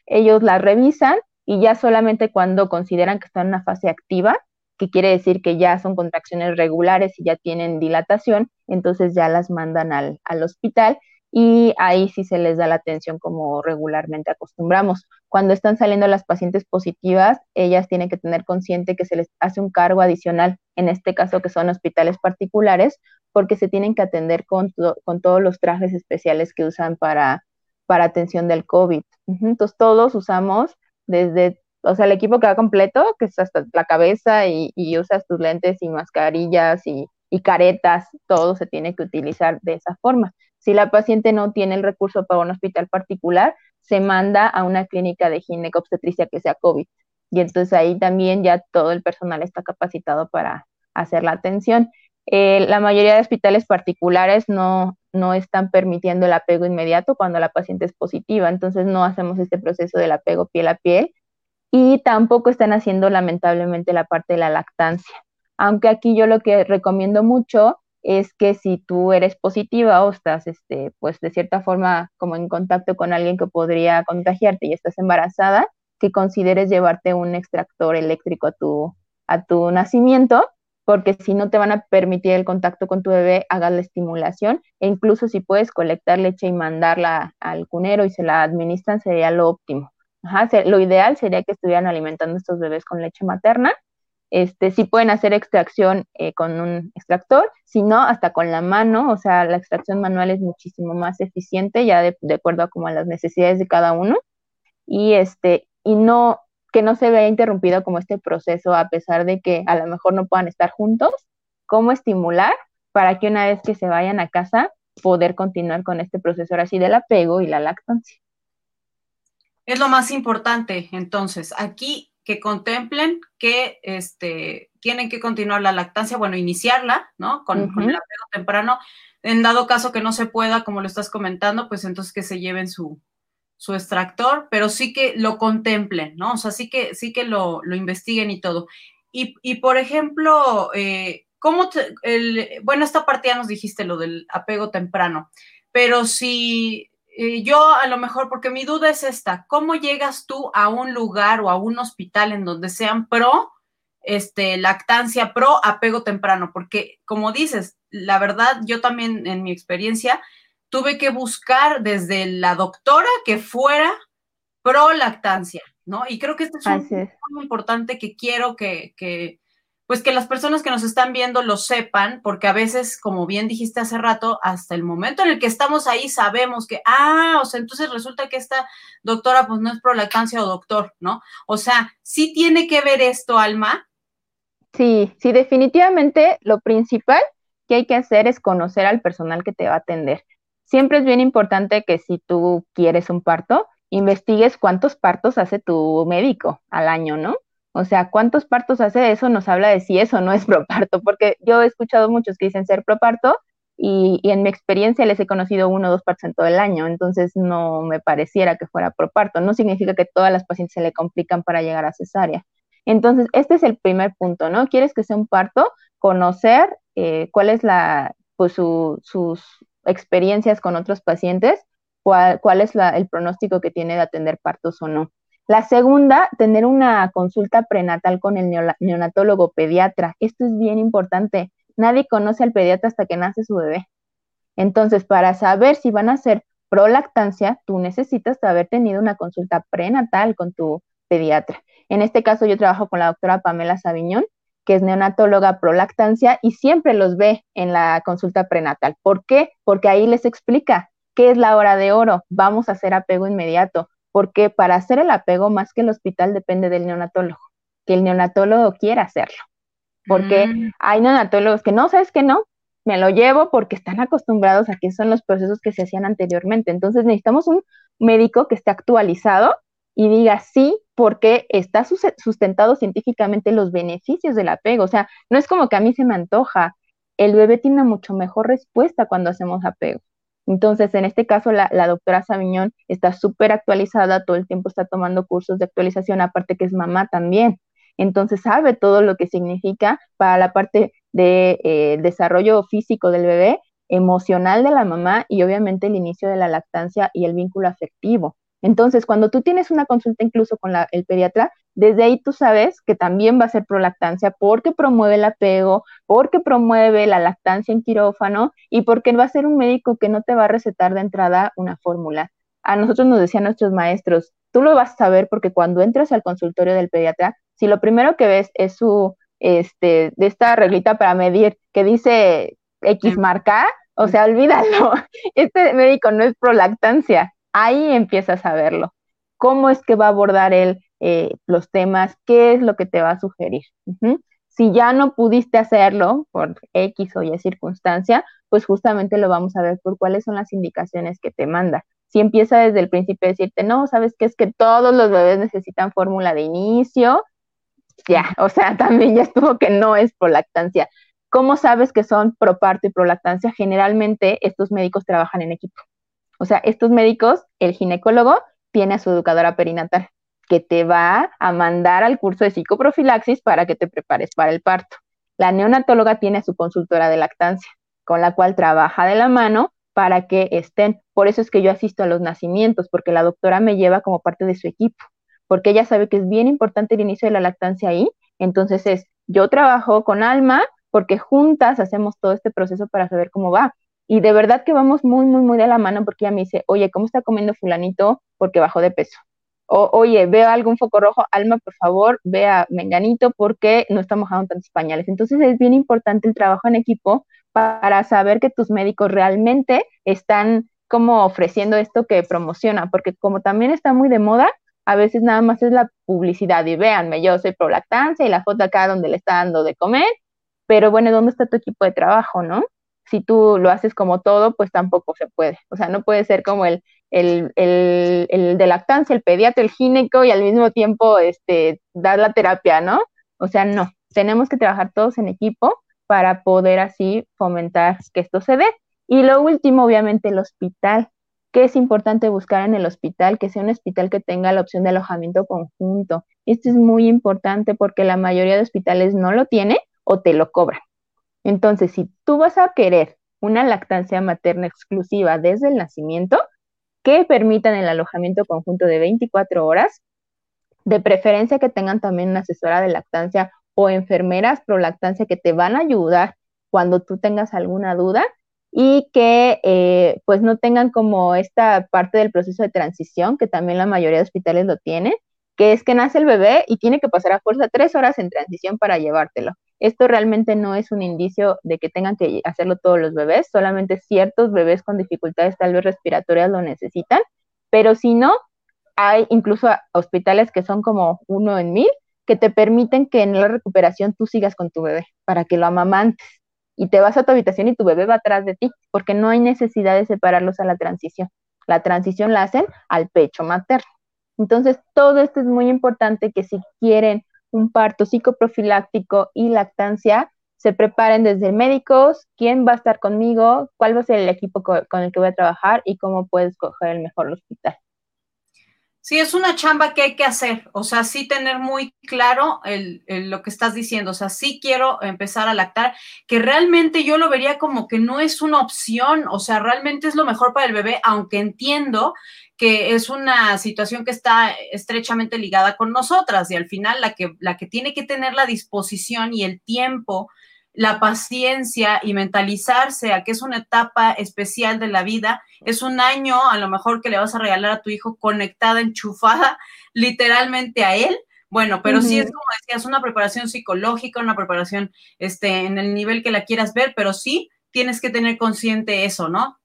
Ellos la revisan y ya solamente cuando consideran que está en una fase activa, que quiere decir que ya son contracciones regulares y ya tienen dilatación, entonces ya las mandan al, hospital y ahí sí se les da la atención como regularmente acostumbramos. Cuando están saliendo las pacientes positivas, ellas tienen que tener consciente que se les hace un cargo adicional, en este caso que son hospitales particulares, porque se tienen que atender con, con todos los trajes especiales que usan para, para atención del COVID. Entonces todos usamos desde o sea, el equipo queda completo, que es hasta la cabeza y, usas tus lentes y mascarillas y, caretas, todo se tiene que utilizar de esa forma. Si la paciente no tiene el recurso para un hospital particular, se manda a una clínica de ginecobstetricia que sea COVID. Y entonces ahí también ya todo el personal está capacitado para hacer la atención. Eh, la mayoría de hospitales particulares no, no están permitiendo el apego inmediato cuando la paciente es positiva, entonces no hacemos este proceso del apego piel a piel, y tampoco están haciendo lamentablemente la parte de la lactancia. Aunque aquí yo lo que recomiendo mucho es que si tú eres positiva o estás, este, pues de cierta forma como en contacto con alguien que podría contagiarte y estás embarazada, que consideres llevarte un extractor eléctrico a tu, a tu nacimiento, porque si no te van a permitir el contacto con tu bebé, hagas la estimulación e incluso si puedes colectar leche y mandarla al cunero y se la administran, sería lo óptimo lo ideal sería que estuvieran alimentando estos bebés con leche materna. Este, sí pueden hacer extracción eh, con un extractor, si no, hasta con la mano, o sea, la extracción manual es muchísimo más eficiente, ya de, acuerdo a las necesidades de cada uno, y este, y no, que no se vea interrumpido como este proceso, a pesar de que a lo mejor no puedan estar juntos, cómo estimular para que una vez que se vayan a casa, poder continuar con este proceso así del apego y la lactancia. Es lo más importante, entonces, aquí que contemplen que este, tienen que continuar la lactancia, bueno, iniciarla, ¿no? Con, el apego temprano. En dado caso que no se pueda, como lo estás comentando, pues entonces que se lleven su, su extractor, pero sí que lo contemplen, ¿no? O sea, sí que, sí que lo, lo investiguen y todo. Y, y por ejemplo, eh, ¿cómo el, bueno, esta parte ya nos dijiste lo del apego temprano, pero si eh, yo a lo mejor, porque mi duda es esta, ¿cómo llegas tú a un lugar o a un hospital en donde sean pro este, lactancia, pro apego temprano? Porque como dices, la verdad, yo también en mi experiencia tuve que buscar desde la doctora que fuera pro lactancia, ¿no? Y creo que esto es un muy importante que quiero que, que pues que las personas que nos están viendo lo sepan, porque a veces, como bien dijiste hace rato, hasta el momento en el que estamos ahí sabemos que, ah, o sea, entonces resulta que esta doctora pues no es prolactancia o doctor, ¿no? O sea, sí tiene que ver esto, Alma. Sí, sí, definitivamente lo principal que hay que hacer es conocer al personal que te va a atender. Siempre es bien importante que si tú quieres un parto, investigues cuántos partos hace tu médico al año, ¿no? O sea, ¿cuántos partos hace? Eso nos habla de si eso no es proparto, porque yo he escuchado muchos que dicen ser proparto y, en mi experiencia les he conocido uno o dos partos en todo el año, entonces no me pareciera que fuera proparto. No significa que todas las pacientes se le complican para llegar a cesárea. Entonces, este es el primer punto, ¿no? ¿Quieres que sea un parto? Conocer eh, cuál es la, pues sus experiencias con otros pacientes, cuál, cuál es la, el pronóstico que tiene de atender partos o no. La segunda, tener una consulta prenatal con el neonatólogo pediatra. Esto es bien importante. Nadie conoce al pediatra hasta que nace su bebé. Entonces, para saber si van a ser prolactancia, tú necesitas haber tenido una consulta prenatal con tu pediatra. En este caso yo trabajo con la doctora Pamela Sabiñón, que es neonatóloga prolactancia y siempre los ve en la consulta prenatal. ¿Por qué? Porque ahí les explica qué es la hora de oro. Vamos a hacer apego inmediato, porque para hacer el apego más que el hospital depende del neonatólogo, que el neonatólogo quiera hacerlo. Porque mm. hay neonatólogos que no, sabes que no, me lo llevo porque están acostumbrados a que son los procesos que se hacían anteriormente. Entonces necesitamos un médico que esté actualizado y diga sí, porque está sustentado científicamente los beneficios del apego. O sea, no es como que a mí se me antoja. El bebé tiene mucho mejor respuesta cuando hacemos apego. Entonces, en este caso, la, doctora Sabiñón está súper actualizada, todo el tiempo está tomando cursos de actualización, aparte que es mamá también. Entonces, sabe todo lo que significa para la parte de eh, desarrollo físico del bebé, emocional de la mamá y obviamente el inicio de la lactancia y el vínculo afectivo. Entonces, cuando tú tienes una consulta incluso con el pediatra, desde ahí tú sabes que también va a ser prolactancia porque promueve el apego, porque promueve la lactancia en quirófano y porque va a ser un médico que no te va a recetar de entrada una fórmula. A nosotros nos decían nuestros maestros, tú lo vas a saber porque cuando entras al consultorio del pediatra, si lo primero que ves es su este, de esta reglita para medir que dice X marca, o sea, olvídalo. Este médico no es prolactancia. Ahí empiezas a verlo. ¿Cómo es que va a abordar él eh, los temas? ¿Qué es lo que te va a sugerir? Si ya no pudiste hacerlo por X o Y circunstancia, pues justamente lo vamos a ver por cuáles son las indicaciones que te manda. Si empieza desde el principio a decirte, no, sabes que es que todos los bebés necesitan fórmula de inicio, ya, o sea, también ya estuvo que no es prolactancia. ¿Cómo sabes que son proparto y prolactancia? Generalmente estos médicos trabajan en equipo. O sea, estos médicos, el ginecólogo tiene a su educadora perinatal, que te va a mandar al curso de psicoprofilaxis para que te prepares para el parto. La neonatóloga tiene a su consultora de lactancia, con la cual trabaja de la mano para que estén. Por eso es que yo asisto a los nacimientos, porque la doctora me lleva como parte de su equipo porque ella sabe que es bien importante el inicio de la lactancia ahí. Entonces es, yo trabajo con Alma porque juntas hacemos todo este proceso para saber cómo va. Y de verdad que vamos muy, muy, muy de la mano porque ella me dice, oye, ¿cómo está comiendo fulanito? Porque bajó de peso. O, oye, veo algún foco rojo, Alma, por favor, vea Menganito porque no está mojando tantos pañales. Entonces es bien importante el trabajo en equipo para saber que tus médicos realmente están como ofreciendo esto que promociona, porque como también está muy de moda, a veces nada más es la publicidad y véanme, yo soy pro lactancia y la foto acá donde le está dando de comer, pero bueno, ¿dónde está tu equipo de trabajo, no? Si tú lo haces como todo, pues tampoco se puede. O sea, no puede ser como el, el, el, el de lactancia, el pediatra, el gineco y al mismo tiempo este, dar la terapia, ¿no? O sea, no. Tenemos que trabajar todos en equipo para poder así fomentar que esto se dé. Y lo último, obviamente, el hospital que es importante buscar en el hospital, que sea un hospital que tenga la opción de alojamiento conjunto. Esto es muy importante porque la mayoría de hospitales no lo tiene o te lo cobran. Entonces, si tú vas a querer una lactancia materna exclusiva desde el nacimiento, que permitan el alojamiento conjunto de 24 horas, de preferencia que tengan también una asesora de lactancia o enfermeras pro lactancia que te van a ayudar cuando tú tengas alguna duda y que eh, pues no tengan como esta parte del proceso de transición, que también la mayoría de hospitales lo tienen, que es que nace el bebé y tiene que pasar a fuerza tres horas en transición para llevártelo. Esto realmente no es un indicio de que tengan que hacerlo todos los bebés, solamente ciertos bebés con dificultades tal vez respiratorias lo necesitan, pero si no, hay incluso hospitales que son como uno en mil que te permiten que en la recuperación tú sigas con tu bebé para que lo amamantes y te vas a tu habitación y tu bebé va atrás de ti, porque no hay necesidad de separarlos a la transición. La transición la hacen al pecho materno. Entonces, todo esto es muy importante que si quieren un parto psicoprofiláctico y lactancia, se preparen desde médicos, quién va a estar conmigo, cuál va a ser el equipo con el que voy a trabajar y cómo puedes escoger el mejor hospital. Sí, es una chamba que hay que hacer, o sea, sí tener muy claro lo que estás diciendo, o sea, sí quiero empezar a lactar, que realmente yo lo vería como que no es una opción, o sea, realmente es lo mejor para el bebé, aunque entiendo que es una situación que está estrechamente ligada con nosotras y al final la que, la que tiene que tener la disposición y el tiempo la paciencia y mentalizarse a que es una etapa especial de la vida. Es un año a lo mejor que le vas a regalar a tu hijo conectada, enchufada literalmente a él. Bueno, pero sí es como decías, una preparación psicológica, una preparación este, en el nivel que la quieras ver, pero sí tienes que tener consciente eso, ¿no?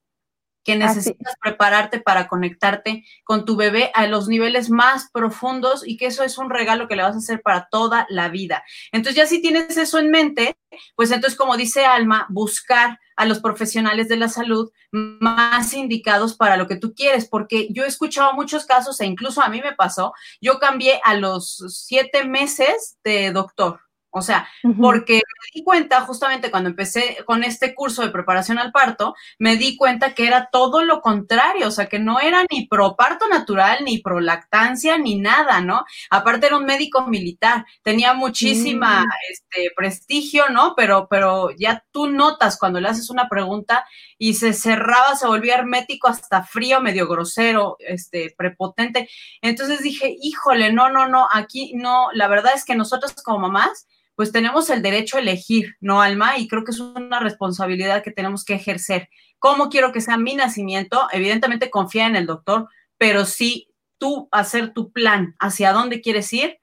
Que necesitas prepararte para conectarte con tu bebé a los niveles más profundos y que eso es un regalo que le vas a hacer para toda la vida. Entonces ya si tienes eso en mente, pues entonces como dice Alma, buscar a los profesionales de la salud más indicados para lo que tú quieres, porque yo he escuchado muchos casos e incluso a mí me pasó, yo cambié a los siete meses de doctor o sea, porque me di cuenta justamente cuando empecé con este curso de preparación al parto, me di cuenta que era todo lo contrario, o sea, que no era ni pro parto natural, ni pro lactancia, ni nada, ¿no? Aparte era un médico militar, tenía muchísima mm. este, prestigio, ¿no? Pero, pero ya tú notas cuando le haces una pregunta y se cerraba, se volvía hermético hasta frío, medio grosero, este, prepotente. Entonces dije, híjole, no, no, no, aquí no, la verdad es que nosotros como mamás, pues tenemos el derecho a elegir, ¿no, Alma? Y creo que es una responsabilidad que tenemos que ejercer. ¿Cómo quiero que sea mi nacimiento? Evidentemente confía en el doctor, pero sí tú hacer tu plan hacia dónde quieres ir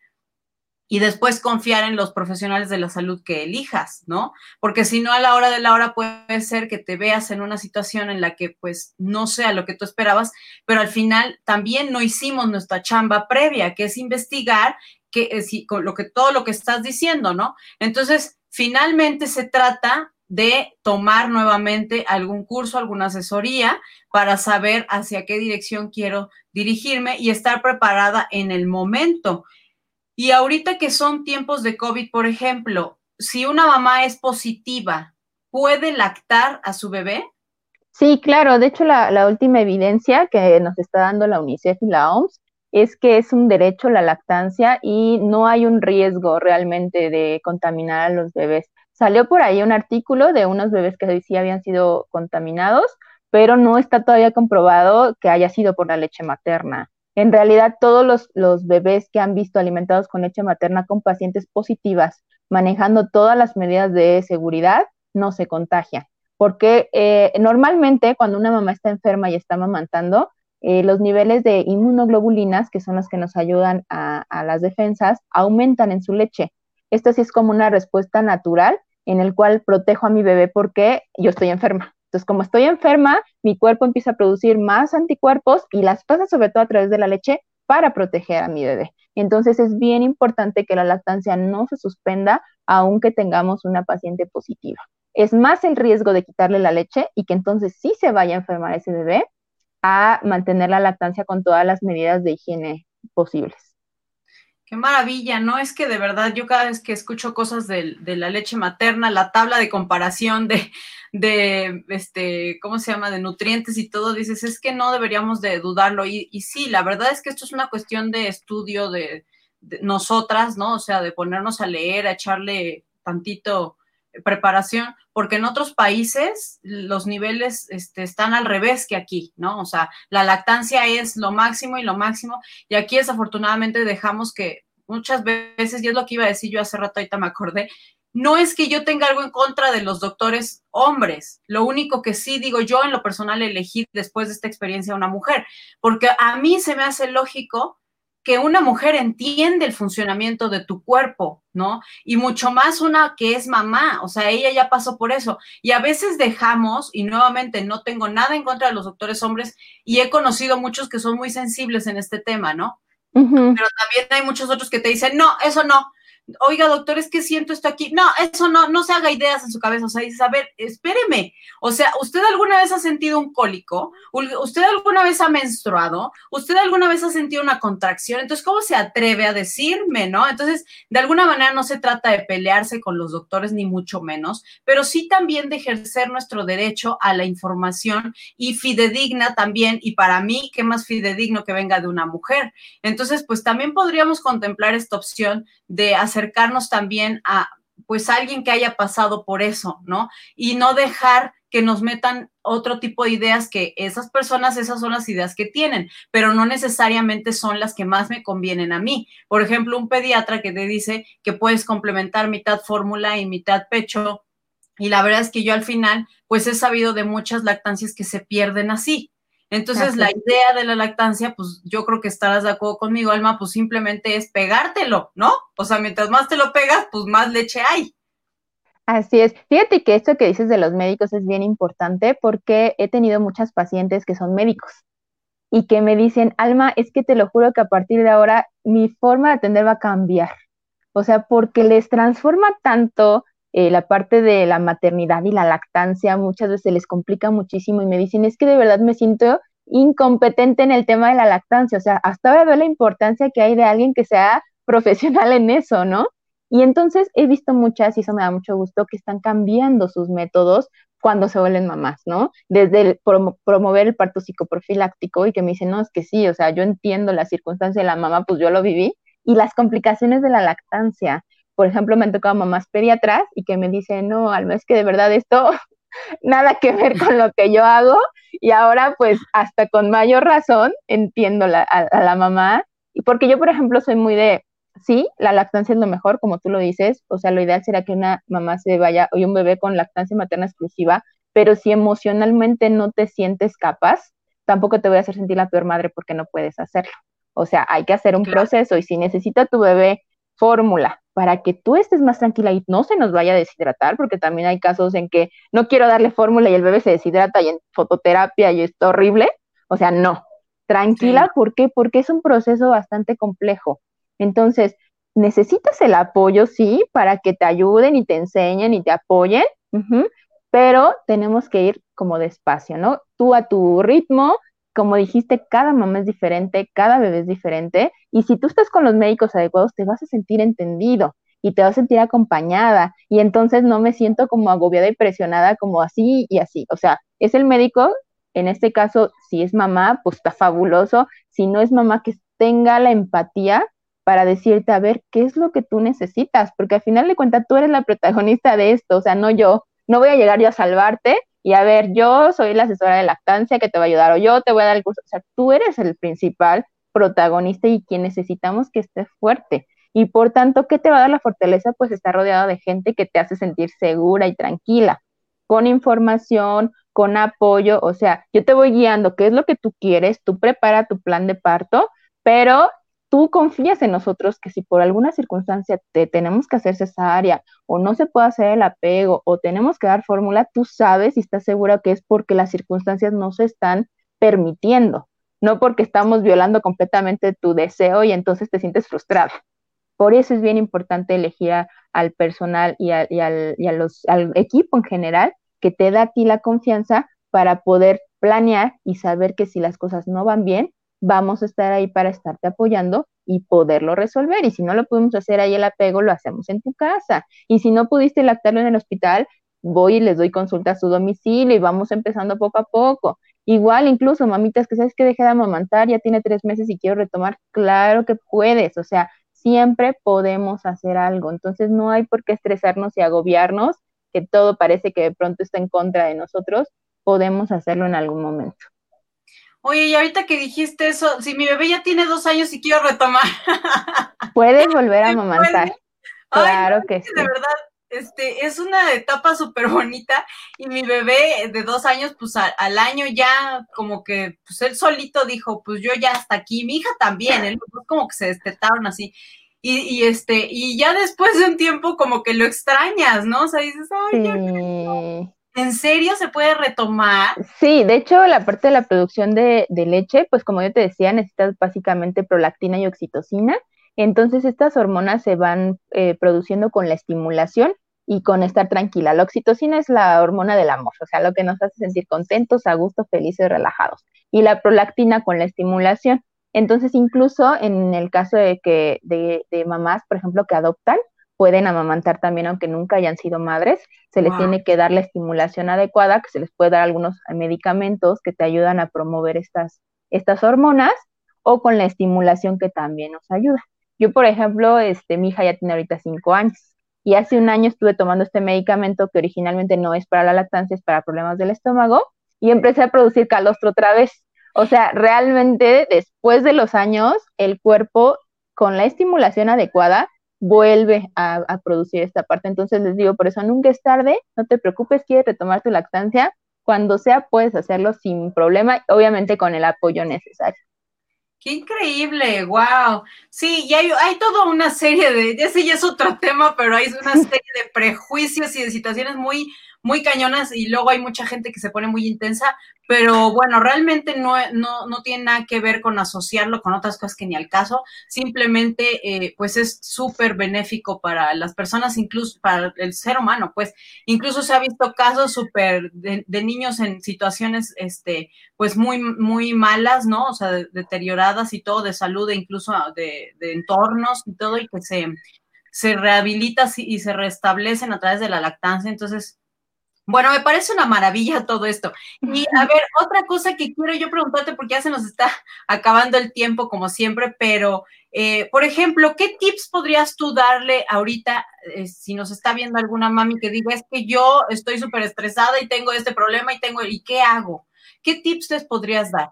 y después confiar en los profesionales de la salud que elijas, ¿no? Porque si no, a la hora de la hora puede ser que te veas en una situación en la que pues no sea lo que tú esperabas, pero al final también no hicimos nuestra chamba previa, que es investigar que, eh, con lo que, todo lo que estás diciendo, ¿no? Entonces, finalmente se trata de tomar nuevamente algún curso, alguna asesoría para saber hacia qué dirección quiero dirigirme y estar preparada en el momento. Y ahorita que son tiempos de COVID, por ejemplo, si una mamá es positiva, ¿puede lactar a su bebé? Sí, claro. De hecho, la, la última evidencia que nos está dando la UNICEF y la OMS es que es un derecho la lactancia y no hay un riesgo realmente de contaminar a los bebés. Salió por ahí un artículo de unos bebés que sí habían sido contaminados, pero no está todavía comprobado que haya sido por la leche materna. En realidad, todos los, bebés que han visto alimentados con leche materna con pacientes positivas, manejando todas las medidas de seguridad, no se contagian. Porque eh, normalmente cuando una mamá está enferma y está amamantando, eh, los niveles de inmunoglobulinas, que son las que nos ayudan a, las defensas, aumentan en su leche. Esto sí es como una respuesta natural en el cual protejo a mi bebé porque yo estoy enferma. Entonces, como estoy enferma, mi cuerpo empieza a producir más anticuerpos y las pasa sobre todo a través de la leche para proteger a mi bebé. Entonces, es bien importante que la lactancia no se suspenda aunque tengamos una paciente positiva. Es más el riesgo de quitarle la leche y que entonces sí se vaya a enfermar ese bebé a mantener la lactancia con todas las medidas de higiene posibles. Qué maravilla, ¿no? Es que de verdad yo cada vez que escucho cosas de, la leche materna, la tabla de comparación de, de, este, ¿cómo se llama?, de nutrientes y todo, dices, es que no deberíamos de dudarlo. Y, y sí, la verdad es que esto es una cuestión de estudio de, de, nosotras, ¿no? O sea, de ponernos a leer, a echarle tantito preparación, porque en otros países los niveles este, están al revés que aquí, ¿no? O sea, la lactancia es lo máximo y lo máximo, y aquí desafortunadamente dejamos que muchas veces, y es lo que iba a decir yo hace rato, ahorita me acordé, no es que yo tenga algo en contra de los doctores hombres, lo único que sí digo yo en lo personal elegí después de esta experiencia una mujer, porque a mí se me hace lógico que una mujer entiende el funcionamiento de tu cuerpo, ¿no? Y mucho más una que es mamá, o sea, ella ya pasó por eso. Y a veces dejamos, y nuevamente no tengo nada en contra de los doctores hombres, y he conocido muchos que son muy sensibles en este tema, ¿no? Pero también hay muchos otros que te dicen, no, eso no, oiga, doctor, es que siento esto aquí. No, eso no, no se haga ideas en su cabeza. O sea, dices, a ver, espéreme. O sea, ¿usted alguna vez ha sentido un cólico? ¿Usted alguna vez ha menstruado? ¿Usted alguna vez ha sentido una contracción? Entonces, ¿cómo se atreve a decirme, no? Entonces, de alguna manera no se trata de pelearse con los doctores, ni mucho menos, pero sí también de ejercer nuestro derecho a la información y fidedigna también. Y para mí, ¿qué más fidedigno que venga de una mujer? Entonces, pues también podríamos contemplar esta opción de hacer acercarnos también a pues alguien que haya pasado por eso, ¿no? Y no dejar que nos metan otro tipo de ideas que esas personas, esas son las ideas que tienen, pero no necesariamente son las que más me convienen a mí. Por ejemplo, un pediatra que te dice que puedes complementar mitad fórmula y mitad pecho, y la verdad es que yo al final, pues he sabido de muchas lactancias que se pierden así. Entonces, la idea de la lactancia, pues yo creo que estarás de acuerdo conmigo, Alma, pues simplemente es pegártelo, ¿no? O sea, mientras más te lo pegas, pues más leche hay. Así es. Fíjate que esto que dices de los médicos es bien importante porque he tenido muchas pacientes que son médicos y que me dicen, Alma, es que te lo juro que a partir de ahora mi forma de atender va a cambiar. O sea, porque les transforma tanto eh, la parte de la maternidad y la lactancia, muchas veces les complica muchísimo y me dicen, es que de verdad me siento incompetente en el tema de la lactancia. O sea, hasta ahora veo la importancia que hay de alguien que sea profesional en eso, ¿no? Y entonces he visto muchas, y eso me da mucho gusto, que están cambiando sus métodos cuando se vuelven mamás, ¿no? Desde el promover el parto psicoprofiláctico y que me dicen, no, es que sí, o sea, yo entiendo la circunstancia de la mamá, pues yo lo viví, y las complicaciones de la lactancia. Por ejemplo, me han tocado mamás pediatras y que me dicen, no, Alma, es que de verdad esto nada que ver con lo que yo hago, y ahora pues hasta con mayor razón entiendo a, a la mamá, y porque yo, por ejemplo, soy muy de, sí, la lactancia es lo mejor, como tú lo dices, o sea, lo ideal será que una mamá se vaya, o un bebé con lactancia materna exclusiva, pero si emocionalmente no te sientes capaz, tampoco te voy a hacer sentir la peor madre porque no puedes hacerlo. O sea, hay que hacer un proceso y si necesita tu bebé fórmula para que tú estés más tranquila y no se nos vaya a deshidratar, porque también hay casos en que no quiero darle fórmula y el bebé se deshidrata y en fototerapia y es horrible. O sea, no. Tranquila, ¿por qué? Porque es un proceso bastante complejo. Entonces, necesitas el apoyo, sí, para que te ayuden y te enseñen y te apoyen, pero tenemos que ir como despacio, ¿no? Tú a tu ritmo, como dijiste, cada mamá es diferente, cada bebé es diferente, y si tú estás con los médicos adecuados, te vas a sentir entendido y te vas a sentir acompañada, y entonces no me siento como agobiada y presionada como así y así. O sea, es el médico, en este caso, si es mamá, pues está fabuloso, si no es mamá, que tenga la empatía para decirte, a ver, ¿qué es lo que tú necesitas? Porque al final de cuentas tú eres la protagonista de esto, o sea, no yo, no voy a llegar yo a salvarte y a ver, yo soy la asesora de lactancia que te va a ayudar o yo te voy a dar el curso, o sea, tú eres el principal protagonista y quien necesitamos que esté fuerte. Y por tanto, ¿qué te va a dar la fortaleza? Pues estar rodeado de gente que te hace sentir segura y tranquila, con información, con apoyo, o sea, yo te voy guiando qué es lo que tú quieres, tú prepara tu plan de parto, pero tú confías en nosotros que si por alguna circunstancia te tenemos que hacer cesárea o no se puede hacer el apego o tenemos que dar fórmula, tú sabes y estás segura que es porque las circunstancias no se están permitiendo, no porque estamos violando completamente tu deseo y entonces te sientes frustrada. Por eso es bien importante elegir al personal y, al, al equipo en general que te da a ti la confianza para poder planear y saber que si las cosas no van bien, vamos a estar ahí para estarte apoyando y poderlo resolver. Y si no lo podemos hacer ahí el apego, lo hacemos en tu casa. Y si no pudiste lactarlo en el hospital, voy y les doy consulta a su domicilio y vamos empezando poco a poco. Igual, incluso, mamitas, que sabes que dejé de amamantar, ya tiene tres meses y quiero retomar, claro que puedes, o sea, siempre podemos hacer algo. Entonces, no hay por qué estresarnos y agobiarnos, que todo parece que de pronto está en contra de nosotros, podemos hacerlo en algún momento. Oye, y ahorita que dijiste eso, si mi bebé ya tiene dos años y quiero retomar. Puedes volver a amamantar. Claro que sí. De verdad, este, es una etapa súper bonita y mi bebé de dos años, pues al año ya como que, pues él solito dijo, pues yo ya hasta aquí, mi hija también, él como que se destetaron así. Y, y, este, y ya después de un tiempo como que lo extrañas, ¿no? O sea, dices, ay, sí. ¿En serio se puede retomar? Sí, de hecho, la parte de la producción de, leche, pues como yo te decía, necesitas básicamente prolactina y oxitocina. Entonces, estas hormonas se van eh, produciendo con la estimulación y con estar tranquila. La oxitocina es la hormona del amor, o sea, lo que nos hace sentir contentos, a gusto, felices, relajados. Y la prolactina con la estimulación. Entonces, incluso en el caso de que de, de mamás, por ejemplo, que adoptan, pueden amamantar también aunque nunca hayan sido madres. Se les tiene que dar la estimulación adecuada, que se les puede dar algunos medicamentos que te ayudan a promover estas, estas hormonas o con la estimulación que también nos ayuda. Yo, por ejemplo, este, mi hija ya tiene ahorita cinco años y hace un año estuve tomando este medicamento que originalmente no es para la lactancia, es para problemas del estómago y empecé a producir calostro otra vez. O sea, realmente después de los años, el cuerpo con la estimulación adecuada vuelve a, producir esta parte. Entonces les digo, por eso nunca es tarde, no te preocupes, quieres retomar tu lactancia, cuando sea puedes hacerlo sin problema, obviamente con el apoyo necesario. Qué increíble, wow. Sí, y hay, hay toda una serie de, ya sé, ya es otro tema, pero hay una serie de prejuicios y de situaciones muy, muy cañonas y luego hay mucha gente que se pone muy intensa, pero bueno, realmente no, no, no tiene nada que ver con asociarlo con otras cosas que ni al caso, simplemente eh, pues es súper benéfico para las personas, incluso para el ser humano, pues. Incluso se ha visto casos súper de, niños en situaciones este pues muy, muy malas, ¿no? O sea, deterioradas y todo de salud e incluso de, de entornos y todo y que se, se rehabilita y se restablecen a través de la lactancia, entonces bueno, me parece una maravilla todo esto. Y a ver, otra cosa que quiero yo preguntarte, porque ya se nos está acabando el tiempo como siempre, pero, eh, por ejemplo, ¿qué tips podrías tú darle ahorita eh, si nos está viendo alguna mami que diga, es que yo estoy súper estresada y tengo este problema y tengo, ¿y qué hago? ¿Qué tips les podrías dar?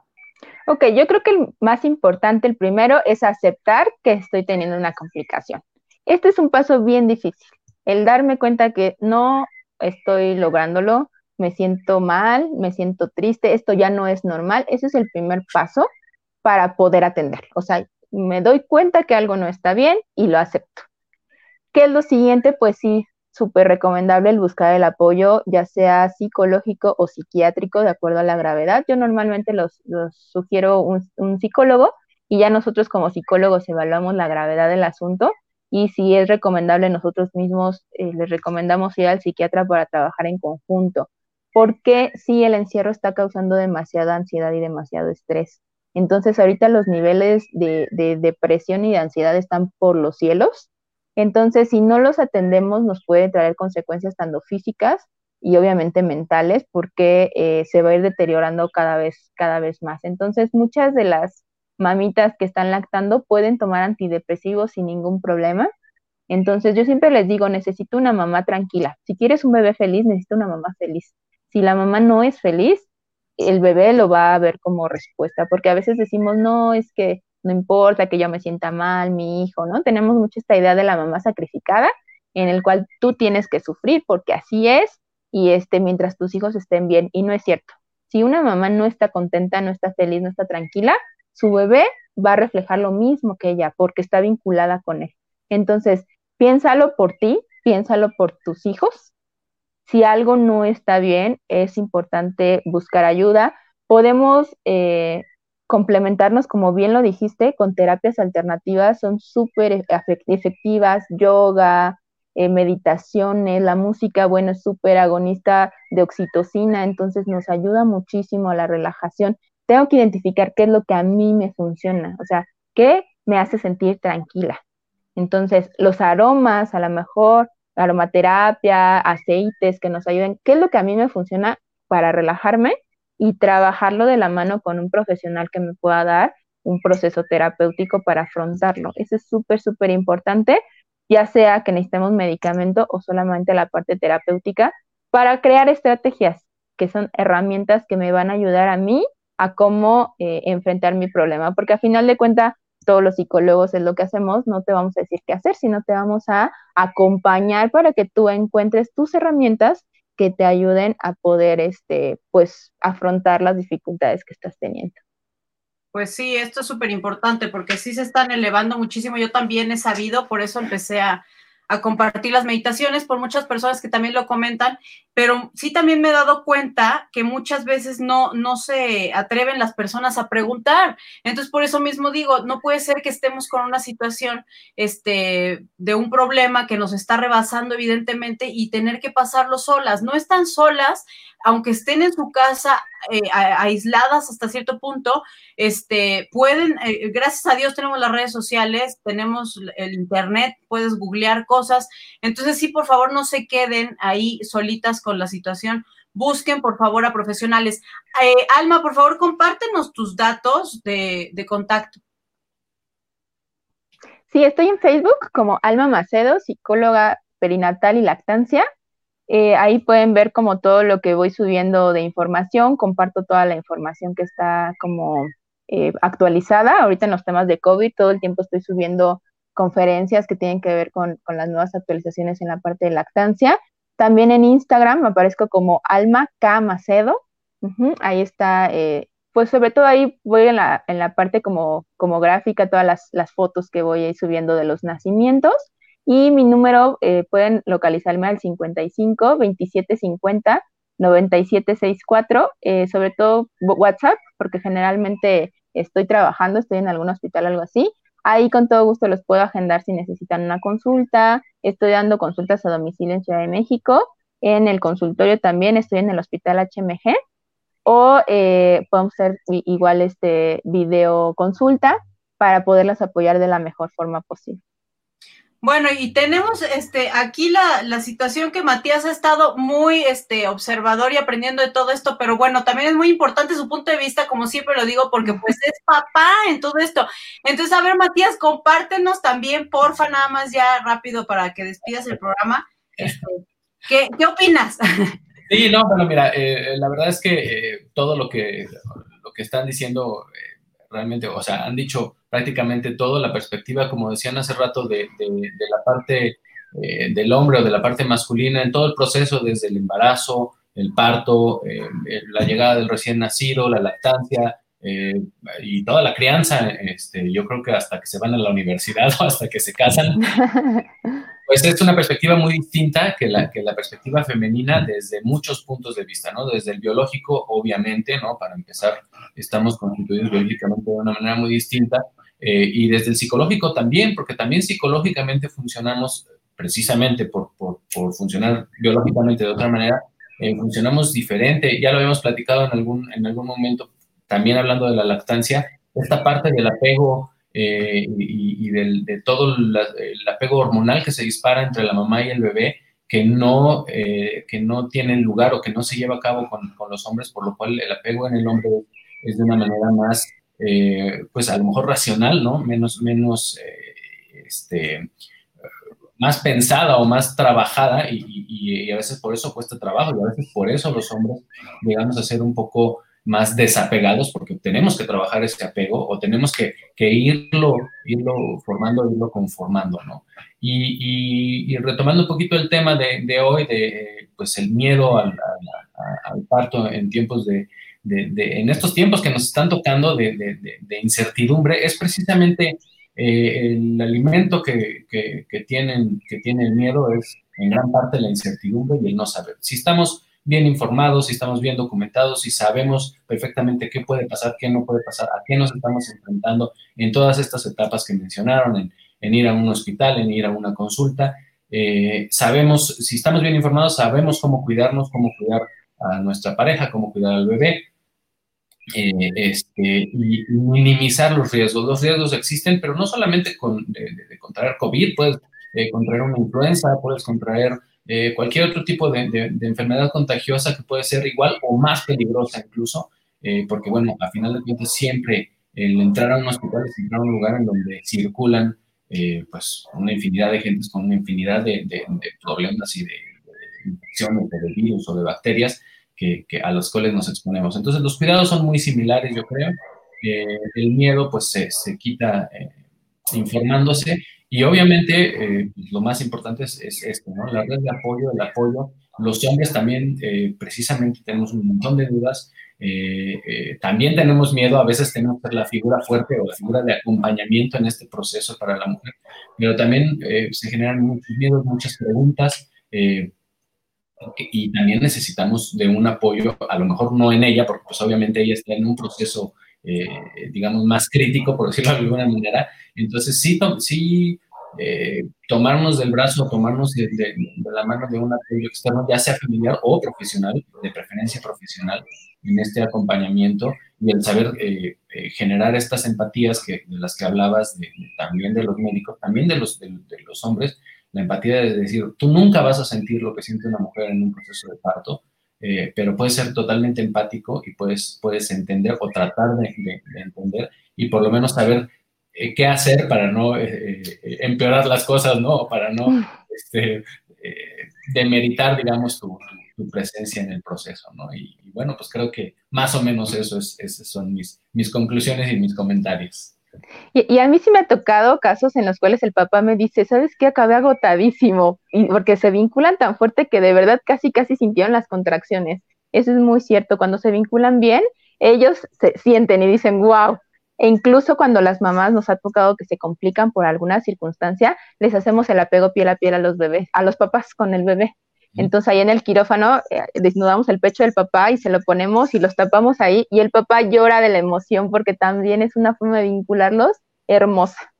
Ok, yo creo que el más importante, el primero, es aceptar que estoy teniendo una complicación. Este es un paso bien difícil, el darme cuenta que no estoy lográndolo, me siento mal, me siento triste, esto ya no es normal. Ese es el primer paso para poder atenderlo. O sea, me doy cuenta que algo no está bien y lo acepto. ¿Qué es lo siguiente? Pues sí, súper recomendable el buscar el apoyo, ya sea psicológico o psiquiátrico, de acuerdo a la gravedad. Yo normalmente los, sugiero un psicólogo y ya nosotros como psicólogos evaluamos la gravedad del asunto y si es recomendable nosotros mismos eh, les recomendamos ir al psiquiatra para trabajar en conjunto, porque si el encierro está causando demasiada ansiedad y demasiado estrés. Entonces ahorita los niveles de, de depresión y de ansiedad están por los cielos. Entonces si no los atendemos nos puede traer consecuencias tanto físicas y obviamente mentales porque eh, se va a ir deteriorando cada vez, cada vez más. Entonces muchas de las mamitas que están lactando pueden tomar antidepresivos sin ningún problema. Entonces yo siempre les digo, necesito una mamá tranquila. Si quieres un bebé feliz, necesito una mamá feliz. Si la mamá no es feliz, el bebé lo va a ver como respuesta, porque a veces decimos, no, es que no importa que yo me sienta mal, mi hijo, ¿no? Tenemos mucho esta idea de la mamá sacrificada, en el cual tú tienes que sufrir, porque así es, y este, mientras tus hijos estén bien, y no es cierto. Si una mamá no está contenta, no está feliz, no está tranquila, su bebé va a reflejar lo mismo que ella porque está vinculada con él. Entonces, piénsalo por ti, piénsalo por tus hijos. Si algo no está bien, es importante buscar ayuda. Podemos eh, complementarnos, como bien lo dijiste, con terapias alternativas, son súper efectivas, yoga, eh, meditaciones, la música, bueno, es súper agonista de oxitocina, entonces nos ayuda muchísimo a la relajación tengo que identificar qué es lo que a mí me funciona, o sea, qué me hace sentir tranquila. Entonces, los aromas, a lo mejor, aromaterapia, aceites que nos ayuden, qué es lo que a mí me funciona para relajarme y trabajarlo de la mano con un profesional que me pueda dar un proceso terapéutico para afrontarlo. Eso es súper, súper importante, ya sea que necesitemos medicamento o solamente la parte terapéutica, para crear estrategias que son herramientas que me van a ayudar a mí a cómo eh, enfrentar mi problema, porque a final de cuentas todos los psicólogos es lo que hacemos, no te vamos a decir qué hacer, sino te vamos a acompañar para que tú encuentres tus herramientas que te ayuden a poder, este, pues, afrontar las dificultades que estás teniendo. Pues sí, esto es súper importante porque sí se están elevando muchísimo. Yo también he sabido, por eso empecé a, a compartir las meditaciones por muchas personas que también lo comentan, pero sí también me he dado cuenta que muchas veces no, no se atreven las personas a preguntar. Entonces, por eso mismo digo, no puede ser que estemos con una situación este, de un problema que nos está rebasando, evidentemente, y tener que pasarlo solas. No están solas, aunque estén en su casa eh, aisladas hasta cierto punto, este, pueden, eh, gracias a Dios tenemos las redes sociales, tenemos el internet, puedes googlear cosas. Entonces, sí, por favor, no se queden ahí solitas con la situación. Busquen, por favor, a profesionales. Eh, Alma, por favor, compártenos tus datos de, de contacto. Sí, estoy en Facebook como Alma Macedo, psicóloga perinatal y lactancia. Eh, ahí pueden ver como todo lo que voy subiendo de información, comparto toda la información que está como eh, actualizada. Ahorita en los temas de COVID, todo el tiempo estoy subiendo conferencias que tienen que ver con, las nuevas actualizaciones en la parte de lactancia. También en Instagram aparezco como Alma K. Macedo, ahí está, eh, pues sobre todo ahí voy en la, en la parte como, como gráfica, todas las, las fotos que voy a ir subiendo de los nacimientos. Y mi número eh, pueden localizarme al 55 27 50 97 64, sobre todo WhatsApp, porque generalmente estoy trabajando, estoy en algún hospital, algo así. Ahí con todo gusto los puedo agendar si necesitan una consulta. Estoy dando consultas a domicilio en Ciudad de México. En el consultorio también estoy en el hospital HMG. O eh, podemos hacer igual este video consulta para poderlas apoyar de la mejor forma posible. Bueno, y tenemos este aquí la, la, situación que Matías ha estado muy este observador y aprendiendo de todo esto, pero bueno, también es muy importante su punto de vista, como siempre lo digo, porque pues es papá en todo esto. Entonces, a ver, Matías, compártenos también, porfa, nada más ya rápido para que despidas el programa. Este, ¿qué, ¿qué, opinas? Sí, no, bueno, mira, eh, la verdad es que eh, todo lo que, lo que están diciendo eh, realmente, o sea, han dicho prácticamente todo, la perspectiva, como decían hace rato, de, la parte eh, del hombre o de la parte masculina en todo el proceso, desde el embarazo, el parto, eh, la llegada del recién nacido, la lactancia eh, y toda la crianza, este, yo creo que hasta que se van a la universidad o hasta que se casan, pues es una perspectiva muy distinta que la, que la perspectiva femenina desde muchos puntos de vista, ¿no? Desde el biológico, obviamente, ¿no? Para empezar, estamos constituidos biológicamente de una manera muy distinta, eh, y desde el psicológico también, porque también psicológicamente funcionamos, precisamente por, por, por funcionar biológicamente de otra manera, eh, funcionamos diferente. Ya lo habíamos platicado en algún, en algún momento, también hablando de la lactancia, esta parte del apego eh, y, del, de todo el apego hormonal que se dispara entre la mamá y el bebé, que no, eh, que no tiene lugar o que no se lleva a cabo con, con, los hombres, por lo cual el apego en el hombre es de una manera más, eh, pues a lo mejor racional, ¿no? Menos, menos, este, más pensada o más trabajada y, y, a veces por eso cuesta trabajo y a veces por eso los hombres llegamos a ser un poco más desapegados porque tenemos que trabajar ese apego o tenemos que, que irlo, irlo formando, irlo conformando, ¿no? Y, y, retomando un poquito el tema de, de hoy, de pues el miedo al, al, parto en tiempos de, de, en estos tiempos que nos están tocando de, incertidumbre, es precisamente eh, el alimento que, que, que, tienen, que tiene el miedo, es en gran parte la incertidumbre y el no saber. Si estamos bien informados, si estamos bien documentados, si sabemos perfectamente qué puede pasar, qué no puede pasar, a qué nos estamos enfrentando en todas estas etapas que mencionaron, en, ir a un hospital, en ir a una consulta. Eh, sabemos, si estamos bien informados, sabemos cómo cuidarnos, cómo cuidar a nuestra pareja, cómo cuidar al bebé. Eh, este, y minimizar los riesgos. Los riesgos existen, pero no solamente con, de, contraer COVID, puedes eh, contraer una influenza, puedes contraer eh, cualquier otro tipo de, enfermedad contagiosa que puede ser igual o más peligrosa incluso, eh, porque bueno, a final de cuentas siempre el entrar a un hospital es entrar a un lugar en donde circulan eh, pues una infinidad de gentes con una infinidad de, problemas y de, infecciones de virus o de bacterias que, a los cuales nos exponemos. Entonces los cuidados son muy similares, yo creo. el miedo pues se, se quita informándose y obviamente eh, pues, lo más importante es, esto, ¿no? La red de apoyo, el apoyo. Los hombres también eh, precisamente tenemos un montón de dudas. Eh, también tenemos miedo, a veces tenemos la figura fuerte o la figura de acompañamiento en este proceso para la mujer, pero también se generan muchos miedos, muchas preguntas y también necesitamos de un apoyo, a lo mejor no en ella, porque pues obviamente ella está en un proceso eh, digamos, más crítico, por decirlo de alguna manera. Entonces, sí, sí eh, tomarnos del brazo, tomarnos de, la mano de un apoyo externo, ya sea familiar o profesional, de preferencia profesional, en este acompañamiento y el saber eh, generar estas empatías que, de las que hablabas, también de los médicos, también de los, de, los hombres, la empatía de decir, tú nunca vas a sentir lo que siente una mujer en un proceso de parto, eh, pero puedes ser totalmente empático y puedes, puedes entender o tratar de, entender y por lo menos saber eh, qué hacer para no eh, empeorar las cosas, ¿no? O para no mm. este, demeritar, digamos, tu, presencia en el proceso, ¿no? Y, bueno, pues creo que más o menos eso es, esas son mis, mis conclusiones y mis comentarios. Y, a mí sí me ha tocado casos en los cuales el papá me dice, ¿sabes qué? Acabé agotadísimo, y porque se vinculan tan fuerte que de verdad casi, casi sintieron las contracciones. Eso es muy cierto. Cuando se vinculan bien, ellos se sienten y dicen, wow. E incluso cuando las mamás nos ha tocado que se complican por alguna circunstancia, les hacemos el apego piel a piel a los bebés, a los papás con el bebé. Entonces ahí en el quirófano eh, desnudamos el pecho del papá y se lo ponemos y los tapamos ahí y el papá llora de la emoción porque también es una forma de vincularlos hermosa.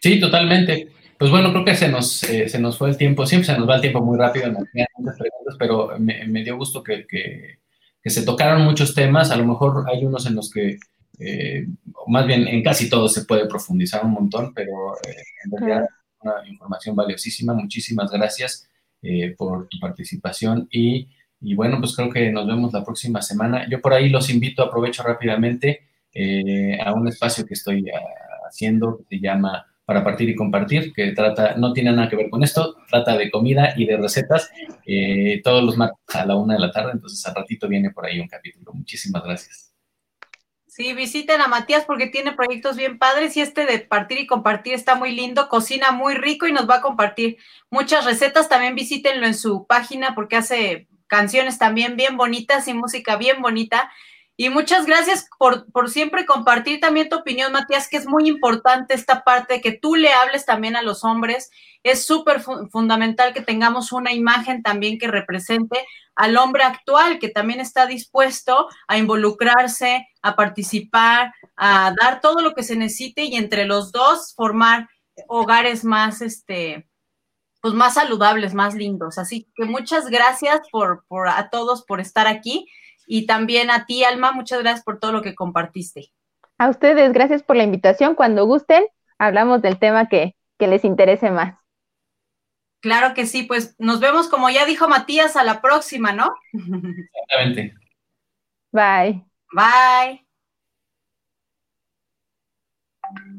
Sí, totalmente. Pues bueno, creo que se nos, eh, se nos fue el tiempo, siempre se nos va el tiempo muy rápido, nos muchas preguntas, pero me, dio gusto que, que, se tocaron muchos temas, a lo mejor hay unos en los que, eh, más bien en casi todos se puede profundizar un montón, pero en realidad una información valiosísima. Muchísimas gracias eh, por tu participación y, bueno, pues creo que nos vemos la próxima semana. Yo por ahí los invito, aprovecho rápidamente eh, a un espacio que estoy ah, haciendo que se llama para partir y compartir, que trata, no tiene nada que ver con esto, trata de comida y de recetas eh, todos los martes a la una de la tarde, entonces al ratito viene por ahí un capítulo. Muchísimas gracias. Sí, visiten a Matías porque tiene proyectos bien padres y este de partir y compartir está muy lindo, cocina muy rico y nos va a compartir muchas recetas. También visítenlo en su página porque hace canciones también bien bonitas y música bien bonita. Y muchas gracias por, por, siempre compartir también tu opinión, Matías, que es muy importante esta parte de que tú le hables también a los hombres. Es súper fundamental que tengamos una imagen también que represente al hombre actual, que también está dispuesto a involucrarse, a participar, a dar todo lo que se necesite y entre los dos formar hogares más, este, pues más saludables, más lindos. Así que muchas gracias por, por a todos por estar aquí y también a ti, Alma, muchas gracias por todo lo que compartiste. A ustedes, gracias por la invitación. Cuando gusten, hablamos del tema que, que les interese más. Claro que sí, pues nos vemos, como ya dijo Matías, a la próxima, ¿no? Exactamente. Bye. Bye.